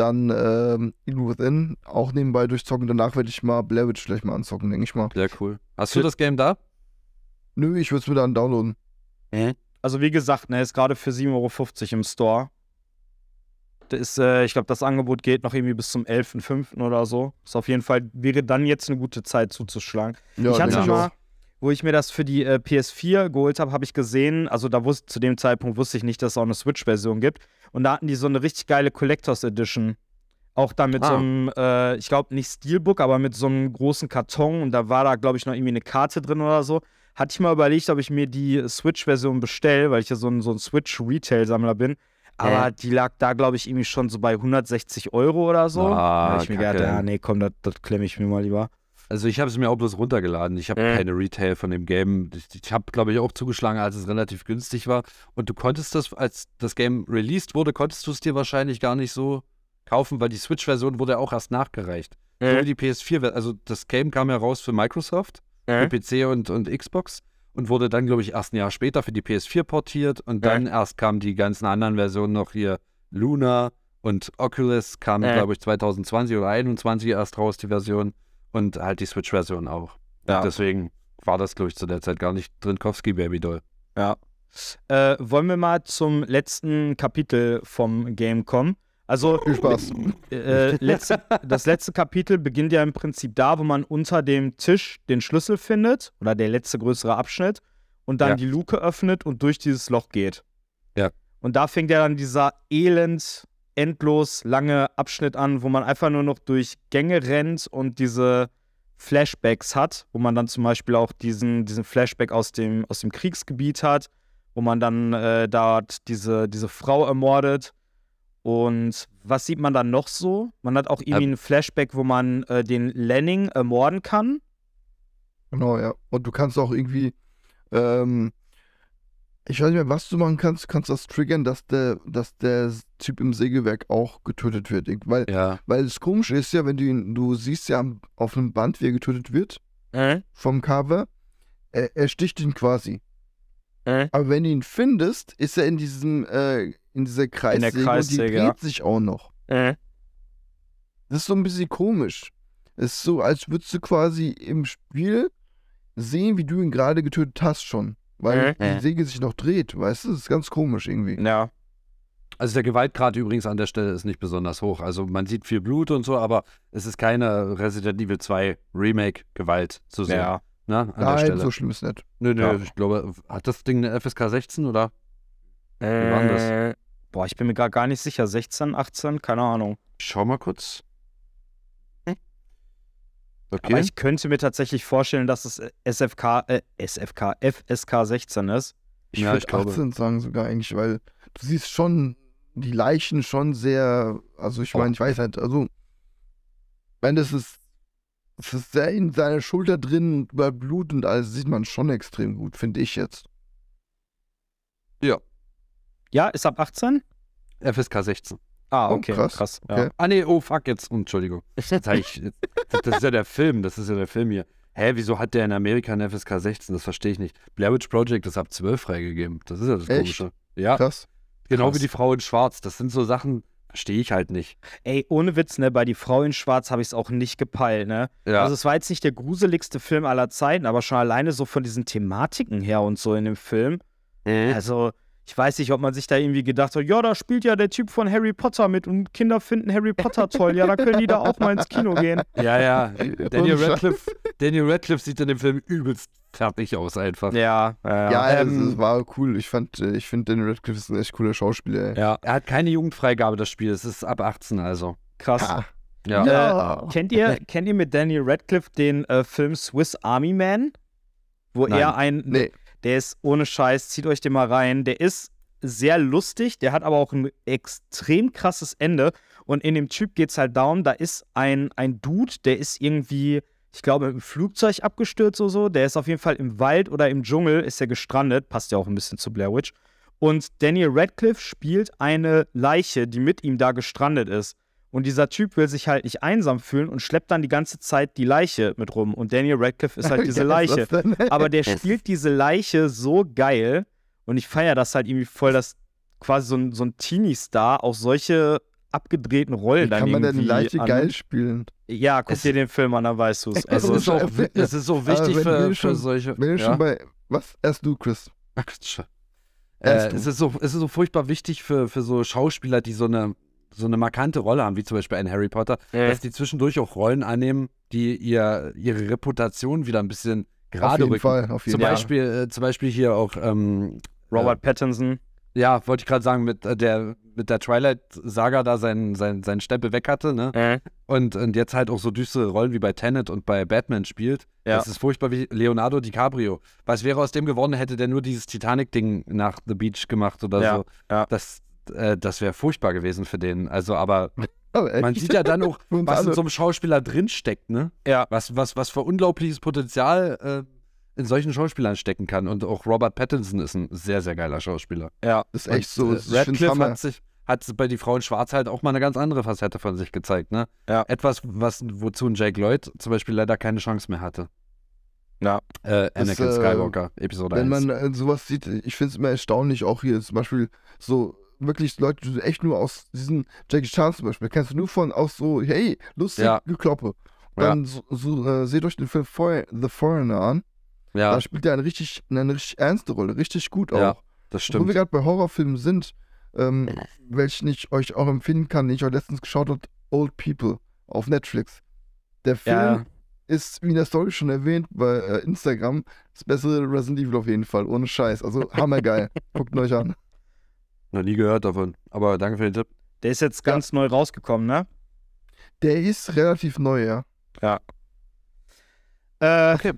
Dann ähm, Evil Within auch nebenbei durchzocken. Danach werde ich mal Blair Witch vielleicht mal anzocken, denke ich mal. Sehr cool. Hast du das Game da? Nö, ich würde es mir dann downloaden. Also wie gesagt, ne, ist gerade für 7,50 Euro im Store. Da ist, äh, ich glaube, das Angebot geht noch irgendwie bis zum 11.05. oder so. Ist auf jeden Fall, wäre dann jetzt eine gute Zeit zuzuschlagen. Ja, ich hatte denke mal. Wo ich mir das für die äh, PS4 geholt habe, habe ich gesehen, also da wusste, zu dem Zeitpunkt wusste ich nicht, dass es auch eine Switch-Version gibt. Und da hatten die so eine richtig geile Collectors Edition. Auch dann mit so Ah. einem, äh, ich glaube nicht Steelbook, aber mit so einem großen Karton. Und da war da, glaube ich, noch irgendwie eine Karte drin oder so. Hatte ich mal überlegt, ob ich mir die Switch-Version bestelle, weil ich ja so ein, so ein Switch-Retail-Sammler bin. Aber die lag da, glaube ich, irgendwie schon so bei 160 Euro oder so. Ah, da ich mir gedacht, Kacke. ja, nee, komm, das klemme ich mir mal lieber. Also ich habe es mir auch bloß runtergeladen. Ich habe Mhm. keine Retail von dem Game. Ich, ich habe, glaube ich, auch zugeschlagen, als es relativ günstig war. Und du konntest das, als das Game released wurde, konntest du es dir wahrscheinlich gar nicht so kaufen, weil die Switch-Version wurde auch erst nachgereicht. So wie die PS4, also das Game kam ja raus für Microsoft, für PC und, und Xbox und wurde dann, glaube ich, erst ein Jahr später für die PS4 portiert und dann erst kamen die ganzen anderen Versionen noch hier. Luna und Oculus kamen, Ja. glaube ich, 2020 oder 2021 erst raus, die Version. Und halt die Switch-Version auch. Ja. Deswegen war das, glaube ich, zu der Zeit gar nicht Drinkowski Baby Doll. Ja. Äh, wollen wir mal zum letzten Kapitel vom Game kommen? Also, Viel Spaß. äh, letzte, das letzte Kapitel beginnt ja im Prinzip da, wo man unter dem Tisch den Schlüssel findet, oder der letzte größere Abschnitt, und dann Ja. die Luke öffnet und durch dieses Loch geht. Ja. Und da fängt ja dann dieser elend, endlos lange Abschnitt an, wo man einfach nur noch durch Gänge rennt und diese Flashbacks hat, wo man dann zum Beispiel auch diesen, diesen Flashback aus dem, aus dem Kriegsgebiet hat, wo man dann äh, dort diese, diese Frau ermordet. Und was sieht man dann noch so? Man hat auch irgendwie Ähm. einen Flashback, wo man äh, den Lenning ermorden kann. Genau, ja. Und du kannst auch irgendwie, ähm, ich weiß nicht mehr, was du machen kannst, du kannst das triggern, dass der, dass der Typ im Sägewerk auch getötet wird. Weil, Ja. weil das Komische ist ja, wenn du ihn, du siehst ja auf einem Band, wie er getötet wird, vom Cover, er, er sticht ihn quasi. Äh? Aber wenn du ihn findest, ist er in diesem, äh, in dieser Kreissäge, und die Kreissäge, dreht ja. sich auch noch. Das ist so ein bisschen komisch. Es ist so, als würdest du quasi im Spiel sehen, wie du ihn gerade getötet hast schon. Weil Mhm. die Säge sich noch dreht, weißt du? Das ist ganz komisch irgendwie. Ja. Also der Gewaltgrad übrigens an der Stelle ist nicht besonders hoch. Also man sieht viel Blut und so, aber es ist keine Resident Evil 2 Remake-Gewalt zu sehen. Ja. Ne, an der Nein, Stelle. so schlimm ist nicht. Nö, nö, Ja. ich glaube, hat das Ding eine FSK 16 oder? war denn das? Äh, Boah, ich bin mir gar gar nicht sicher. 16, 18, keine Ahnung. Ich schau mal kurz. Okay. Aber ich könnte mir tatsächlich vorstellen, dass es SFK, äh, SFK, FSK 16 ist. Ich Ja, würde ich glaube. 18 sagen sogar eigentlich, weil du siehst schon die Leichen schon sehr, also ich Oh. meine, ich weiß halt, also wenn das ist, es ist sehr in seiner Schulter drin, bei Blut und alles sieht man schon extrem gut, finde ich jetzt. Ja, ist ab 18? FSK 16. Ah, Oh, okay. krass. krass. Ja. Okay. Ah, nee, oh, fuck, jetzt, Entschuldigung. Jetzt ich, das, ist ja der Film, das ist ja der Film hier. Hä, wieso hat der in Amerika eine FSK 16? Das verstehe ich nicht. Blair Witch Project ist ab 12 freigegeben. Das ist ja das Echt? Komische. Ja, Krass. genau krass. wie die Frau in Schwarz. Das sind so Sachen, verstehe ich halt nicht. Ey, ohne Witz, ne, bei Die Frau in Schwarz habe ich es auch nicht gepeilt, ne? Ja, Also es war jetzt nicht der gruseligste Film aller Zeiten, aber schon alleine so von diesen Thematiken her und so in dem Film. Mhm. Also, ich weiß nicht, ob man sich da irgendwie gedacht hat, ja, da spielt ja der Typ von Harry Potter mit und Kinder finden Harry Potter toll, ja, da können die da auch mal ins Kino gehen. ja, ja. Daniel. Radcliffe, Daniel Radcliffe sieht in dem Film übelst fertig aus einfach. Ja, ja. Ja, es, ähm, es war cool. Ich fand, äh, ich finde, Daniel Radcliffe ist ein echt cooler Schauspieler. Ey. Ja, er hat keine Jugendfreigabe, das Spiel. Es ist ab 18, also. krass. Ah, Ja. ja. Kennt ihr, kennt ihr mit Daniel Radcliffe den äh, Film Swiss Army Man? Wo Nein. er ein, Nee. Der ist ohne Scheiß, zieht euch den mal rein. Der ist sehr lustig, der hat aber auch ein extrem krasses Ende. Und in dem Typ geht es halt darum, da ist ein, ein Dude, der ist irgendwie, ich glaube, im Flugzeug abgestürzt oder so. Der ist auf jeden Fall im Wald oder im Dschungel, ist er gestrandet. Passt ja auch ein bisschen zu Blair Witch. Und Daniel Radcliffe spielt eine Leiche, die mit ihm da gestrandet ist. Und dieser Typ will sich halt nicht einsam fühlen und schleppt dann die ganze Zeit die Leiche mit rum. Und Daniel Radcliffe ist halt diese Leiche. Aber der spielt diese Leiche so geil. Und ich feiere das halt irgendwie voll, dass quasi so ein, so ein Teenie-Star auch solche abgedrehten Rollen Wie dann kann man denn Leiche an- geil spielen? Ja, guck Es- dir den Film an, dann weißt du es. Es Also, ist, auch, es ist so wichtig für, wir für schon- solche. Wenn wir ja? schon bei. Was? Erst du, Chris. Ach, Äh, du. es, ist so, es ist so furchtbar wichtig für, für so Schauspieler, die so eine, so eine markante Rolle haben, wie zum Beispiel ein Harry Potter, Äh. dass die zwischendurch auch Rollen annehmen, die ihr, ihre Reputation wieder ein bisschen Auf gerade jeden rücken. Fall. Auf jeden Zum Fall. Beispiel, äh, zum Beispiel hier auch, ähm, Robert Pattinson. ja, wollte ich gerade sagen, mit äh, der, mit der Twilight-Saga da seinen, seinen, seinen Stempel weg hatte, ne? Äh. Und, und jetzt halt auch so düstere Rollen wie bei Tenet und bei Batman spielt. Ja. Das ist furchtbar wie Leonardo DiCaprio. Was wäre aus dem geworden, hätte der nur dieses Titanic-Ding nach The Beach gemacht oder Ja, so. ja. Das, äh, das wäre furchtbar gewesen für den. Also, aber echt? man sieht ja dann auch, was in so einem Schauspieler drinsteckt, ne? Ja. Was, was, was für unglaubliches Potenzial äh, in solchen Schauspielern stecken kann. Und auch Robert Pattinson ist ein sehr, sehr geiler Schauspieler. Ja. Das ist echt so. Das äh, Radcliffe hat sich hat bei die Frau in Schwarz halt auch mal eine ganz andere Facette von sich gezeigt, ne? Ja. Etwas, was, wozu ein Jake Lloyd zum Beispiel leider keine Chance mehr hatte. Ja. Äh, Das, Anakin äh, Skywalker, Episode Wenn 1. man äh, sowas sieht, ich finde es immer erstaunlich, auch hier zum Beispiel so wirklich Leute, die du echt nur aus diesen Jackie Chan zum Beispiel, kennst du nur von aus so, hey, lustig, Ja. Gekloppe. Ja. Dann so, so, äh, seht euch den Film For The Foreigner an. ja, Da spielt er eine richtig, eine richtig ernste Rolle, richtig gut auch. Ja, das Wo wir stimmt. gerade bei Horrorfilmen sind, ähm, welchen ich euch auch empfehlen kann, den ich auch letztens geschaut habe, Old People auf Netflix. Der Film Ja. ist, wie in der Story schon erwähnt, bei äh, Instagram, das bessere Resident Evil auf jeden Fall, ohne Scheiß. Also hammergeil. Guckt ihn euch an. Noch nie gehört davon. Aber danke für den Tipp. Der ist jetzt ganz neu rausgekommen, ne? Der ist relativ neu, ja. Äh, Okay.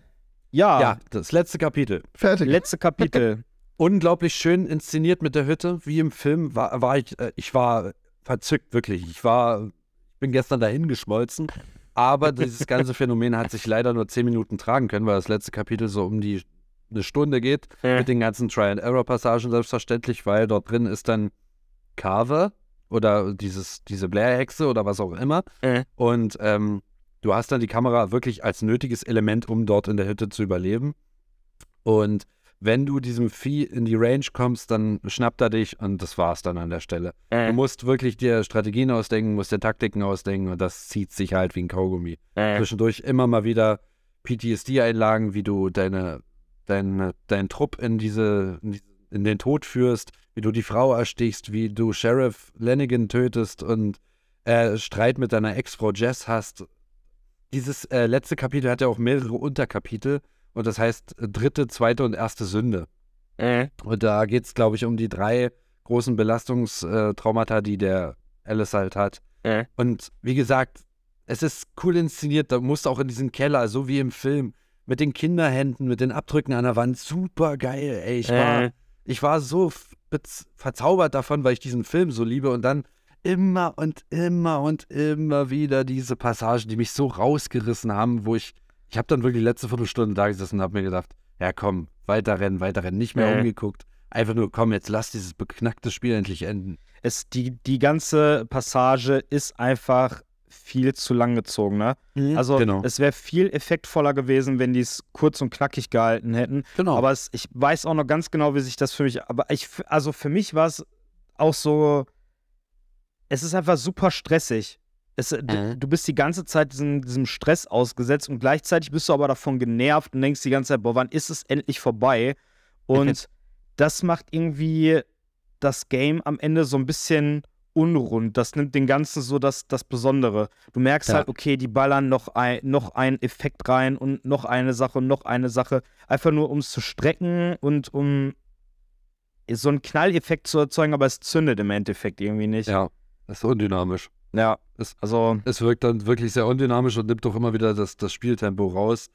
Ja, Ja, das letzte Kapitel. Fertig. letzte Kapitel. Unglaublich schön inszeniert mit der Hütte, wie im Film. War, war ich, äh, ich war verzückt, wirklich. Ich war, ich bin gestern dahin geschmolzen. Aber dieses ganze Phänomen hat sich leider nur zehn Minuten tragen können, weil das letzte Kapitel so um die eine Stunde geht. mit den ganzen Try-and-Error-Passagen selbstverständlich, weil dort drin ist dann Carver oder dieses, diese Blair-Hexe oder was auch immer. Äh. Und ähm, du hast dann die Kamera wirklich als nötiges Element, um dort in der Hütte zu überleben. Und wenn du diesem Vieh in die Range kommst, dann schnappt er dich und das war's dann an der Stelle. Du musst wirklich dir Strategien ausdenken, musst dir Taktiken ausdenken und das zieht sich halt wie ein Kaugummi zwischendurch immer mal wieder PTSD-Einlagen, wie du deine, deine, deinen Trupp in diese, in, den Tod führst, wie du die Frau erstichst, wie du Sheriff Lanigan tötest und äh, Streit mit deiner Ex-Frau Jess hast. Dieses äh, letzte Kapitel hat ja auch mehrere Unterkapitel und das heißt äh, dritte, zweite und erste Sünde. Und da geht es, glaube ich, um die drei großen Belastungstraumata, die der Alice halt hat. Äh. Und wie gesagt, es ist cool inszeniert. Da musst du auch in diesen Keller, so wie im Film, mit den Kinderhänden, mit den Abdrücken an der Wand. Super geil, ey. Ich war, Äh. ich war so verzaubert davon, weil ich diesen Film so liebe. Und dann immer und immer und immer wieder diese Passagen, die mich so rausgerissen haben, wo ich, ich habe dann wirklich die letzte Viertelstunde da gesessen und habe mir gedacht, ja komm, weiterrennen, weiterrennen, nicht mehr Äh. umgeguckt. Einfach nur, komm, jetzt lass dieses beknackte Spiel endlich enden. Es, die, die ganze Passage ist einfach viel zu lang gezogen, ne? Also genau. es wäre viel effektvoller gewesen, wenn die es kurz und knackig gehalten hätten. genau. Aber es, ich weiß auch noch ganz genau, wie sich das für mich. Aber ich, also für mich war es auch so. Es ist einfach super stressig. Es, Mhm. Du bist die ganze Zeit diesem, diesem Stress ausgesetzt und gleichzeitig bist du aber davon genervt und denkst die ganze Zeit, boah, wann ist es endlich vorbei? Und das macht irgendwie das Game am Ende so ein bisschen unrund. Das nimmt den Ganzen so das, das Besondere. Du merkst Ja. halt, okay, die ballern noch ein, noch einen Effekt rein und noch eine Sache und noch eine Sache. Einfach nur, um es zu strecken und um so einen Knalleffekt zu erzeugen, aber es zündet im Endeffekt irgendwie nicht. ja, das ist undynamisch. Ja, Es- also, Es wirkt dann wirklich sehr undynamisch und nimmt doch immer wieder das, das Spieltempo raus.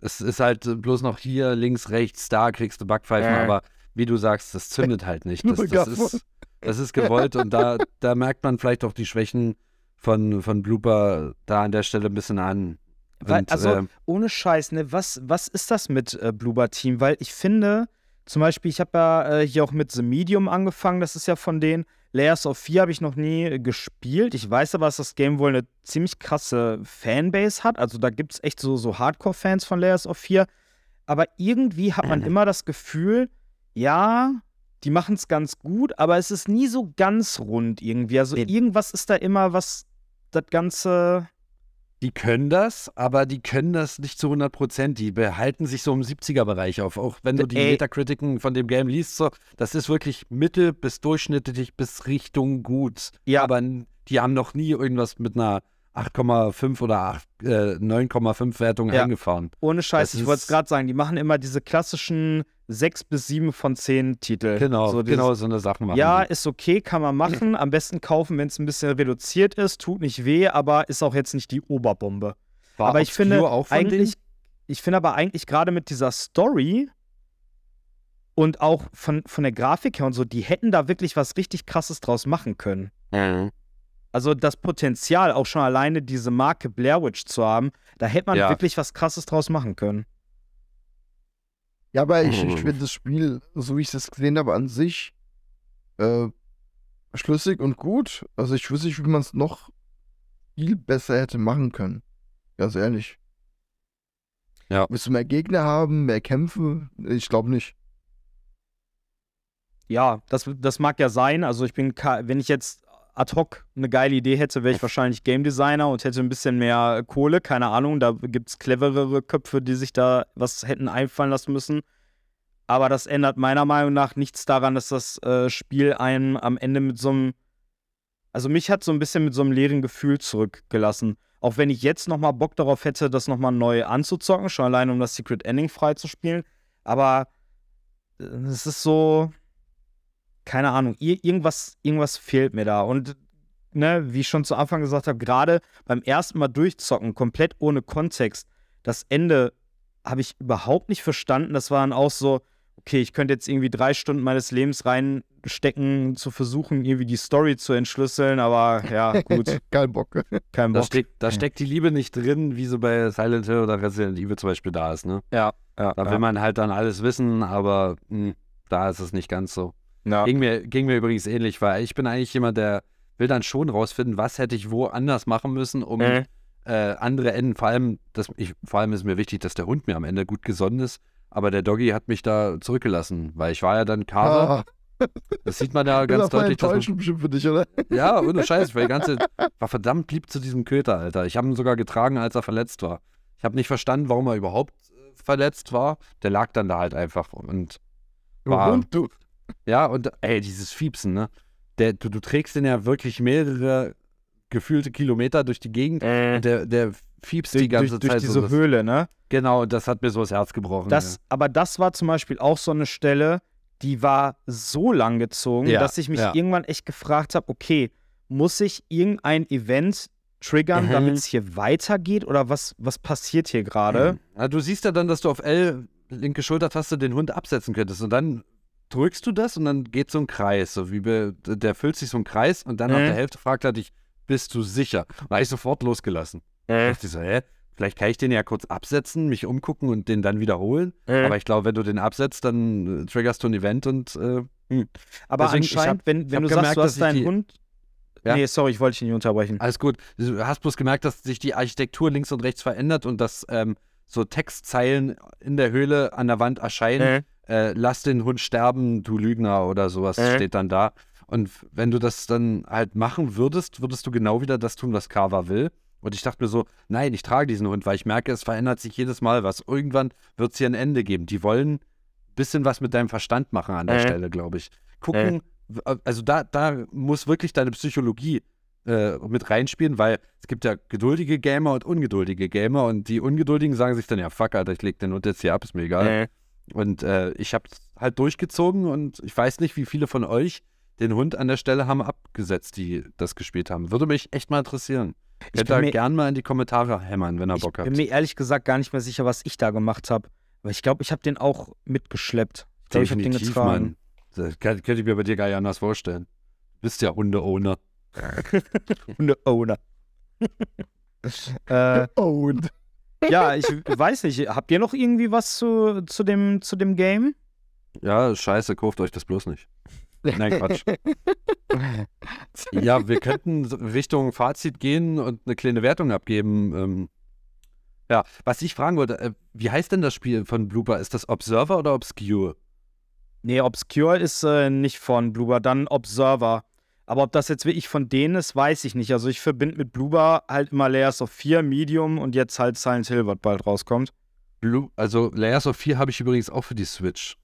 Es ist halt bloß noch hier, links, rechts, da kriegst du Backpfeifen, Äh. aber wie du sagst, das zündet halt nicht. Das, das, ist, das ist gewollt und da, da merkt man vielleicht auch die Schwächen von, von Blooper da an der Stelle ein bisschen an. Weil, Und, also ähm, ohne Scheiß, ne, was, was ist das mit äh, Bluebird Team? Weil ich finde, zum Beispiel, ich habe ja äh, hier auch mit The Medium angefangen, das ist ja von denen. Layers of 4 habe ich noch nie äh, gespielt. Ich weiß aber, dass das Game wohl eine ziemlich krasse Fanbase hat. Also da gibt es echt so, so Hardcore-Fans von Layers of 4. Aber irgendwie hat man immer das Gefühl, ja, die machen es ganz gut, aber es ist nie so ganz rund irgendwie. Also irgendwas ist da immer, was das Ganze. Die können das, aber die können das nicht zu 100 Prozent. Die behalten sich so im 70er-Bereich auf. Auch wenn du die Ey. Metakritiken von dem Game liest, so, das ist wirklich mittel bis durchschnittlich bis Richtung gut. Ja. Aber die haben noch nie irgendwas mit einer 8,5 oder 8, äh, 9,5 Wertung Ja. eingefahren. Ohne Scheiß, Das ich wollte es gerade sagen, die machen immer diese klassischen 6 bis 7 von 10 Titel. Genau, so dieses, genau so eine Sache machen. Ja, die. ist okay, kann man machen. Am besten kaufen, wenn es ein bisschen reduziert ist. Tut nicht weh, aber ist auch jetzt nicht die Oberbombe. War aber ich finde auch von eigentlich, ich finde aber eigentlich gerade mit dieser Story und auch von, von der Grafik her und so, die hätten da wirklich was richtig krasses draus machen können. denen? Also das Potenzial, auch schon alleine diese Marke Blair Witch zu haben, da hätte man Ja. wirklich was krasses draus machen können. Ja, aber ich, Mhm. ich finde das Spiel, so wie ich es gesehen habe, an sich äh, schlüssig und gut. Also ich wüsste nicht, wie man es noch viel besser hätte machen können. Ganz ehrlich. Ja. Willst du mehr Gegner haben, mehr Kämpfe? Ich glaube nicht. Ja, das, das mag ja sein. Also ich bin, wenn ich jetzt ad hoc eine geile Idee hätte, wäre ich wahrscheinlich Game Designer und hätte ein bisschen mehr Kohle. Keine Ahnung, da gibt es cleverere Köpfe, die sich da was hätten einfallen lassen müssen. Aber das ändert meiner Meinung nach nichts daran, dass das äh, Spiel einen am Ende mit so einem, also mich hat so ein bisschen mit so einem leeren Gefühl zurückgelassen. Auch wenn ich jetzt nochmal Bock darauf hätte, das nochmal neu anzuzocken, schon allein um das Secret Ending freizuspielen. Aber äh, es ist so, keine Ahnung, ir irgendwas, irgendwas fehlt mir da. Und ne, wie ich schon zu Anfang gesagt habe, gerade beim ersten Mal durchzocken, komplett ohne Kontext, das Ende habe ich überhaupt nicht verstanden. Das war dann auch so, okay, ich könnte jetzt irgendwie drei Stunden meines Lebens reinstecken, zu versuchen, irgendwie die Story zu entschlüsseln, aber ja, gut, Kein Bock. kein Da, Bock. steckt, da steckt die Liebe nicht drin, wie so bei Silent Hill oder Resident Evil zum Beispiel da ist. Ne? Ja, ja, Da will ja. man halt dann alles wissen, aber mh, da ist es nicht ganz so. Ja. Ging, mir, ging mir übrigens ähnlich, weil ich bin eigentlich jemand, der will dann schon rausfinden, was hätte ich wo anders machen müssen, um Mhm. äh, andere Enden, vor allem, das, ich, vor allem ist mir wichtig, dass der Hund mir am Ende gut gesonnen ist, aber der Doggy hat mich da zurückgelassen, weil ich war ja dann Kater, Ah, das sieht man ja das ganz deutlich. Man, enttäuschend bestimmt für dich, oder? ja, ohne Scheiß, weil die ganze, war verdammt lieb zu diesem Köter, Alter. Ich habe ihn sogar getragen, als er verletzt war. Ich habe nicht verstanden, warum er überhaupt äh, verletzt war. Der lag dann da halt einfach und War- Und du. Ja, und ey, dieses Fiepsen, ne? Der, du, du trägst den ja wirklich mehrere gefühlte Kilometer durch die Gegend Äh, und der, der fiepst durch, die ganze durch, durch Zeit. diese so, Höhle, ne? Genau, und das hat mir so das Herz gebrochen. Das, aber das war zum Beispiel auch so eine Stelle, die war so lang gezogen, Ja, dass ich mich ja. irgendwann echt gefragt habe, okay, muss ich irgendein Event triggern, Mhm. damit es hier weitergeht oder was, was passiert hier gerade? ja, du siehst ja dann, dass du auf L, linke Schultertaste, den Hund absetzen könntest und dann drückst du das und dann geht so ein Kreis, so wie der füllt sich so ein Kreis und dann nach Mhm. der Hälfte fragt er dich, bist du sicher? Und da habe ich sofort losgelassen. Dachte ich so, hä? Vielleicht kann ich den ja kurz absetzen, mich umgucken und den dann wiederholen. Äh. Aber ich glaube, wenn du den absetzt, dann äh, triggerst du ein Event und äh, hm. Aber deswegen, anscheinend, hab- wenn, wenn du sagst, gemerkt, du dass hast deinen Hund. Ja. Nee, sorry, ich wollte dich nicht unterbrechen. alles gut. Du hast bloß gemerkt, dass sich die Architektur links und rechts verändert und dass ähm, so Textzeilen in der Höhle an der Wand erscheinen. Äh, lass den Hund sterben, du Lügner oder sowas Äh. steht dann da. Und wenn du das dann halt machen würdest, würdest du genau wieder das tun, was Carver will. Und ich dachte mir so, nein, ich trage diesen Hund, weil ich merke, es verändert sich jedes Mal was. Irgendwann wird es hier ein Ende geben. Die wollen ein bisschen was mit deinem Verstand machen an der Äh. Stelle, glaube ich. Gucken, w- also da, da muss wirklich deine Psychologie äh, mit reinspielen, weil es gibt ja geduldige Gamer und ungeduldige Gamer und die Ungeduldigen sagen sich dann, ja fuck, Alter, ich leg den Hund jetzt hier ab, ist mir egal. Äh, Und äh, ich habe halt durchgezogen und ich weiß nicht, wie viele von euch den Hund an der Stelle haben abgesetzt, die das gespielt haben. Würde mich echt mal interessieren. Ich bin da mir- gern mal in die Kommentare hämmern, wenn ihr ich Bock bin habt. mir ehrlich gesagt gar nicht mehr sicher, was ich da gemacht habe. Aber ich glaube, ich habe den auch mitgeschleppt. Ich glaube, ich habe den getragen. Mann. Das kann- könnte ich mir bei dir gar nicht anders vorstellen. Du bist ja Hunde-Owner. Hunde-Owner. äh, Und ja, ich weiß nicht. Habt ihr noch irgendwie was zu, zu, dem, zu dem Game? Ja, scheiße, kauft euch das bloß nicht. Nein, Quatsch. ja, wir könnten Richtung Fazit gehen und eine kleine Wertung abgeben. Ähm, ja, was ich fragen wollte, äh, wie heißt denn das Spiel von Blooper? Ist das Observer oder Obscure? Nee, Obscure ist äh, nicht von Bloober, dann Observer. Aber ob das jetzt wirklich von denen ist, weiß ich nicht. Also ich verbinde mit Bloober halt immer Layers of 4, Medium und jetzt halt Silent Hill, was bald rauskommt. Blue, also Layers of 4 habe ich übrigens auch für die Switch.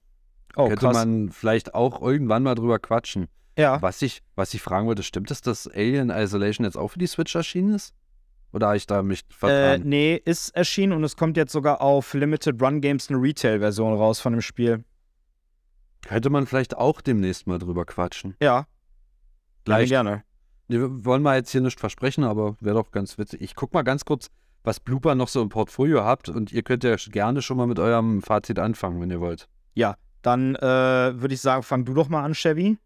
Oh, Könnte krass. man vielleicht auch irgendwann mal drüber quatschen. ja. Was ich, was ich fragen wollte, stimmt es, dass Alien Isolation jetzt auch für die Switch erschienen ist? Oder habe ich da mich Äh, vertan? nee, ist erschienen und es kommt jetzt sogar auf Limited Run Games eine Retail-Version raus von dem Spiel. Könnte man vielleicht auch demnächst mal drüber quatschen. Ja. Gerne, Vielleicht. gerne. Nee, Wir wollen mal jetzt hier nicht versprechen, aber wäre doch ganz witzig. Ich guck mal ganz kurz, was Blooper noch so im Portfolio habt und ihr könnt ja gerne schon mal mit eurem Fazit anfangen, wenn ihr wollt. Ja, dann äh, würde ich sagen, fang du doch mal an, Chevy.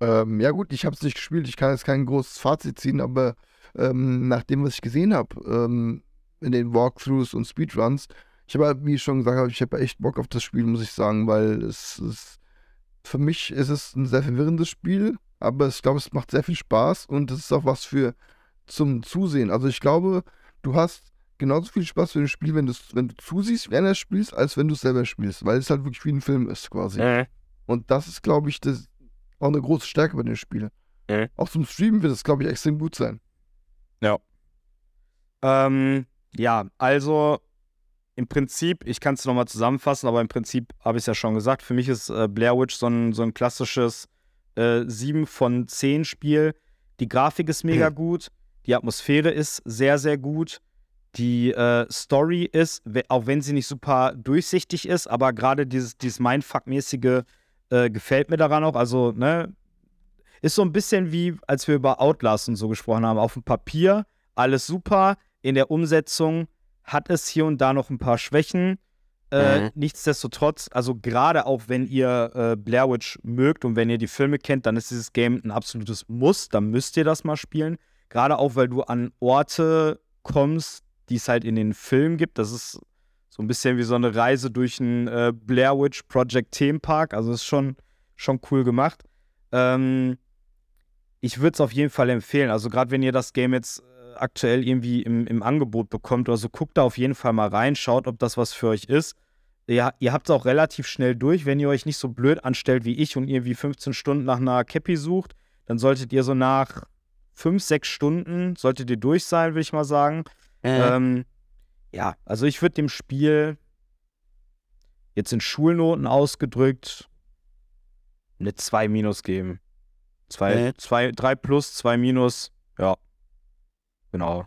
Ähm, ja gut, ich habe es nicht gespielt, ich kann jetzt kein großes Fazit ziehen, aber ähm, nach dem, was ich gesehen habe, ähm, in den Walkthroughs und Speedruns, ich habe, halt, wie ich schon gesagt habe, ich habe echt Bock auf das Spiel, muss ich sagen, weil es ist, für mich ist es ein sehr verwirrendes Spiel, aber ich glaube, es macht sehr viel Spaß und es ist auch was für zum Zusehen. Also ich glaube, du hast genauso viel Spaß für das Spiel, wenn, wenn du zusiehst, während du es spielst, als wenn du es selber spielst, weil es halt wirklich wie ein Film ist quasi. Und das ist, glaube ich, das, auch eine große Stärke bei den Spielen. Mhm. Auch zum Streamen wird es, glaube ich, extrem gut sein. Ähm, ja, also im Prinzip, ich kann es nochmal zusammenfassen, aber im Prinzip habe ich es ja schon gesagt, für mich ist äh, Blair Witch so ein, so ein klassisches äh, 7 von 10 Spiel. Die Grafik ist mega gut, die Atmosphäre ist sehr, sehr gut. Die äh, Story ist, auch wenn sie nicht super durchsichtig ist, aber gerade dieses, dieses Mindfuck-mäßige äh, gefällt mir daran auch. Also, ne, ist so ein bisschen wie, als wir über Outlast und so gesprochen haben. Auf dem Papier alles super, in der Umsetzung hat es hier und da noch ein paar Schwächen. Äh, Mhm. Nichtsdestotrotz, also gerade auch wenn ihr äh, Blair Witch mögt und wenn ihr die Filme kennt, dann ist dieses Game ein absolutes Muss. Dann müsst ihr das mal spielen. Gerade auch, weil du an Orte kommst, die es halt in den Filmen gibt. Das ist so ein bisschen wie so eine Reise durch ein äh, Blair Witch Project Themenpark. Also ist schon, schon cool gemacht. Ähm, ich würde es auf jeden Fall empfehlen. Also gerade wenn ihr das Game jetzt aktuell irgendwie im, im Angebot bekommt oder so, guckt da auf jeden Fall mal rein, schaut, ob das was für euch ist. Ja, ihr habt es auch relativ schnell durch, wenn ihr euch nicht so blöd anstellt wie ich und irgendwie 15 Stunden nach einer Cappy sucht, dann solltet ihr so nach 5, 6 Stunden, solltet ihr durch sein, würde ich mal sagen. Ähm, ja, also ich würde dem Spiel jetzt in Schulnoten ausgedrückt eine 2 minus geben. 2, Äh. 2, 3 plus, 2 minus, ja. Genau.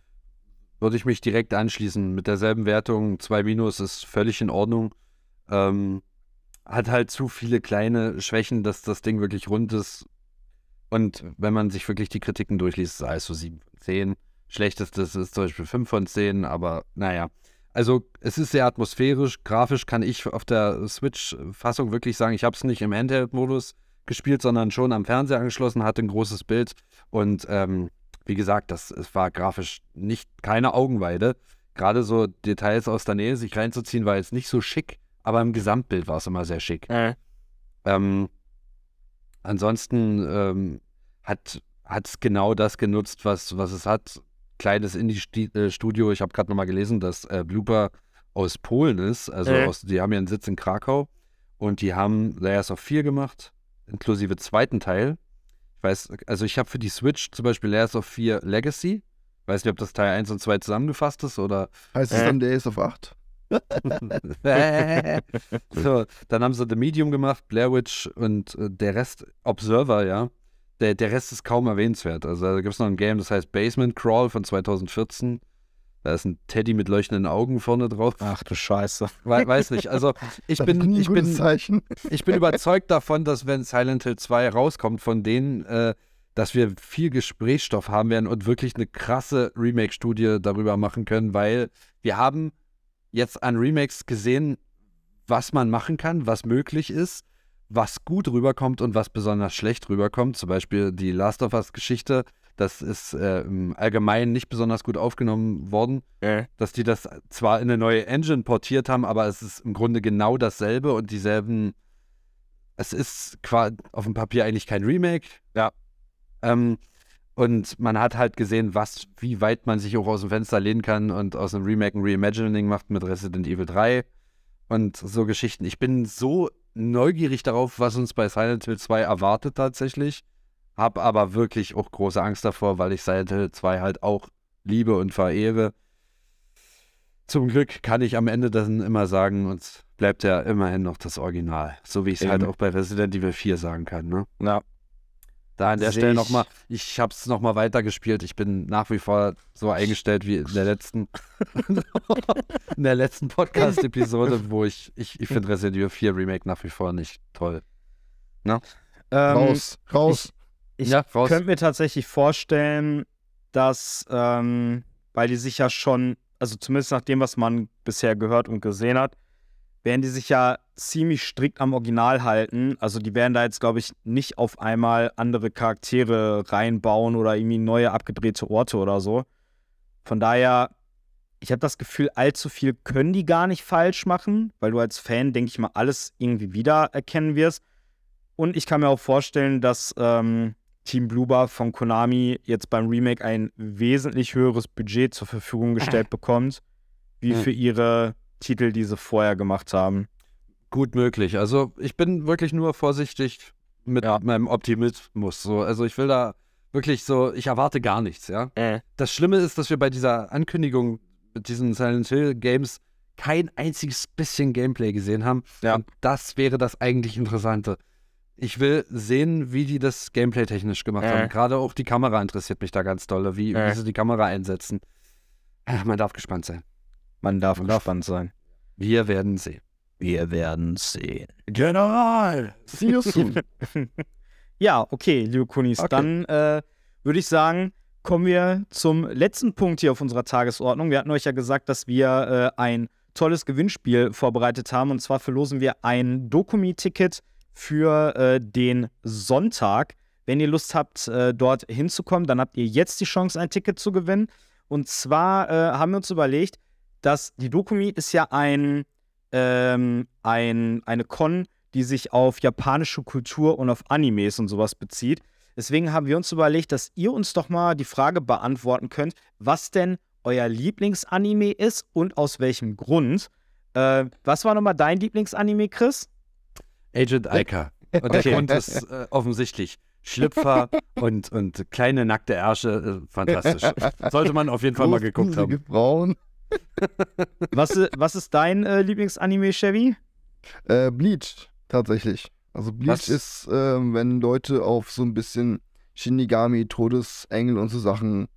Würde ich mich direkt anschließen. Mit derselben Wertung, 2 Minus ist völlig in Ordnung. Ähm, hat halt zu viele kleine Schwächen, dass das Ding wirklich rund ist. Und wenn man sich wirklich die Kritiken durchliest, ist alles so 7 von 10. Schlechtestes ist zum Beispiel 5 von 10, aber naja. Also es ist sehr atmosphärisch, grafisch kann ich auf der Switch-Fassung wirklich sagen, ich habe es nicht im Handheld-Modus gespielt, sondern schon am Fernseher angeschlossen, hatte ein großes Bild und ähm, wie gesagt, das es war grafisch nicht keine Augenweide. Gerade so Details aus der Nähe sich reinzuziehen, war jetzt nicht so schick, aber im Gesamtbild war es immer sehr schick. Ähm, ansonsten ähm, hat es genau das genutzt, was, was es hat. Kleines Indie-Studio. Ich habe gerade nochmal gelesen, dass äh, Blooper aus Polen ist. Also Äh. aus, die haben ja einen Sitz in Krakau und die haben Layers of 4 gemacht, inklusive zweiten Teil. Ich weiß, also ich habe für die Switch zum Beispiel Layers of 4 Legacy. Weiß nicht, ob das Teil 1 und 2 zusammengefasst ist oder Heißt es Äh. dann Days of 8? so, dann haben sie The Medium gemacht, Blair Witch und äh, der Rest Observer, ja. Der, der Rest ist kaum erwähnenswert. Also da gibt es noch ein Game, das heißt Basement Crawl von 2014. Da ist ein Teddy mit leuchtenden Augen vorne drauf. Ach du Scheiße. We weiß nicht. Also ich Das bin, ich bin, Zeichen. ich bin überzeugt davon, dass wenn Silent Hill 2 rauskommt, von denen, äh, dass wir viel Gesprächsstoff haben werden und wirklich eine krasse Remake-Studie darüber machen können, weil wir haben jetzt an Remakes gesehen, was man machen kann, was möglich ist, was gut rüberkommt und was besonders schlecht rüberkommt. Zum Beispiel die Last of Us-Geschichte das ist äh, im Allgemeinen nicht besonders gut aufgenommen worden, dass die das zwar in eine neue Engine portiert haben, aber es ist im Grunde genau dasselbe und dieselben. Es ist auf dem Papier eigentlich kein Remake. Ja. Ähm, und man hat halt gesehen, was, wie weit man sich auch aus dem Fenster lehnen kann und aus einem Remake ein Reimagining macht mit Resident Evil 3 und so Geschichten. Ich bin so neugierig darauf, was uns bei Silent Hill 2 erwartet tatsächlich. Hab aber wirklich auch große Angst davor, weil ich Hill 2 halt auch liebe und verehre. Zum Glück kann ich am Ende dann immer sagen, uns bleibt ja immerhin noch das Original. So wie ich es halt auch bei Resident Evil 4 sagen kann. Ne? Ja. Da an der Stelle ich- nochmal, ich habe es nochmal weitergespielt. Ich bin nach wie vor so eingestellt wie in der letzten, in der letzten Podcast-Episode, wo ich, ich, ich finde Resident Evil 4 Remake nach wie vor nicht toll. Ähm, raus, raus. Ich Ja, könnte mir tatsächlich vorstellen, dass, ähm, weil die sich ja schon, also zumindest nach dem, was man bisher gehört und gesehen hat, werden die sich ja ziemlich strikt am Original halten. Also die werden da jetzt, glaube ich, nicht auf einmal andere Charaktere reinbauen oder irgendwie neue abgedrehte Orte oder so. Von daher, ich habe das Gefühl, allzu viel können die gar nicht falsch machen, weil du als Fan, denke ich mal, alles irgendwie wiedererkennen wirst. Und ich kann mir auch vorstellen, dass ähm, Team Bluebar von Konami jetzt beim Remake ein wesentlich höheres Budget zur Verfügung gestellt bekommt, wie für ihre Titel, die sie vorher gemacht haben. Gut möglich. Also ich bin wirklich nur vorsichtig mit meinem Optimismus. So. Also ich will da wirklich so, ich erwarte gar nichts, ja. Das Schlimme ist, dass wir bei dieser Ankündigung mit diesen Silent Hill Games kein einziges bisschen Gameplay gesehen haben. Ja. Und das wäre das eigentlich Interessante. Ich will sehen, wie die das Gameplay technisch gemacht Äh. haben. Gerade auch die Kamera interessiert mich da ganz doll, wie, Äh. wie sie die Kamera einsetzen. Ah, Man darf gespannt sein. Man darf gespannt sein. Wir werden sehen. Wir werden sehen. General, see you soon. Ja, okay, liebe Kunis, Okay. dann äh, würde ich sagen, kommen wir zum letzten Punkt hier auf unserer Tagesordnung. Wir hatten euch ja gesagt, dass wir äh, ein tolles Gewinnspiel vorbereitet haben. Und zwar verlosen wir ein Dokumi-Ticket für äh, den Sonntag. Wenn ihr Lust habt, äh, dort hinzukommen, dann habt ihr jetzt die Chance, ein Ticket zu gewinnen. Und zwar äh, haben wir uns überlegt, dass die Dokumi ist ja ein, ähm, ein, eine Con, die sich auf japanische Kultur und auf Animes und sowas bezieht. Deswegen haben wir uns überlegt, dass ihr uns doch mal die Frage beantworten könnt, was denn euer Lieblingsanime ist und aus welchem Grund. Äh, was war nochmal dein Lieblingsanime, Chris? Agent Eika. Und der Okay. Grund ist äh, offensichtlich. Schlüpfer und, und kleine nackte Ärsche, äh, fantastisch. Sollte man auf jeden Fall mal geguckt haben. Frauen. Was, i- was ist dein äh, Lieblingsanime, Chevy? Äh, Bleach, tatsächlich. Also Bleach Was? ist, ähm, wenn Leute auf so ein bisschen Shinigami, Todesengel und so Sachen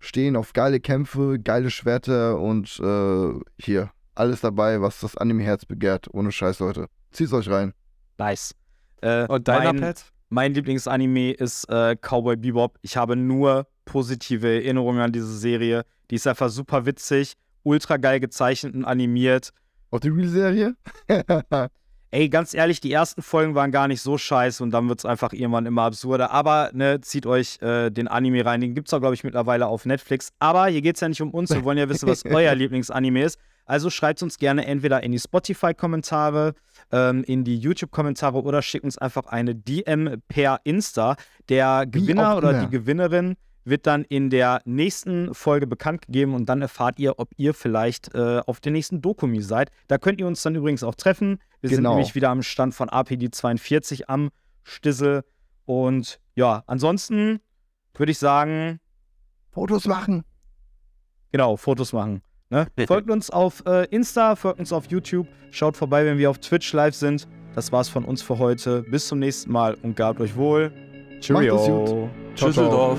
stehen, auf geile Kämpfe, geile Schwerter und äh, hier, alles dabei, was das Anime-Herz begehrt. Ohne Scheiß, Leute. Zieht's euch rein. Nice. Äh, Und deiner mein, Pet? Mein Lieblingsanime ist äh, Cowboy Bebop. Ich habe nur positive Erinnerungen an diese Serie. Die ist einfach super witzig, ultra geil gezeichnet und animiert. Auch die Real-Serie? Ey, ganz ehrlich, die ersten Folgen waren gar nicht so scheiße und dann wird es einfach irgendwann immer absurder. Aber ne, zieht euch äh, den Anime rein. Den gibt es auch, glaube ich, mittlerweile auf Netflix. Aber hier geht es ja nicht um uns. Wir wollen ja wissen, was euer Lieblingsanime ist. Also schreibt uns gerne entweder in die Spotify-Kommentare, ähm, in die YouTube-Kommentare oder schickt uns einfach eine DM per Insta. Der Gewinner oder die Gewinnerin wird dann in der nächsten Folge bekannt gegeben und dann erfahrt ihr, ob ihr vielleicht äh, auf der nächsten Dokumi seid. Da könnt ihr uns dann übrigens auch treffen. Wir sind Genau. nämlich wieder am Stand von APD 42 am Stissel. Und ja, ansonsten würde ich sagen, Fotos machen. genau, Fotos machen. Ne? Folgt uns auf äh, Insta, folgt uns auf YouTube, schaut vorbei, wenn wir auf Twitch live sind. Das war's von uns für heute. Bis zum nächsten Mal und gabt euch wohl. Macht es Cheerio. gut. Ciao, ciao. Schüsseldorf.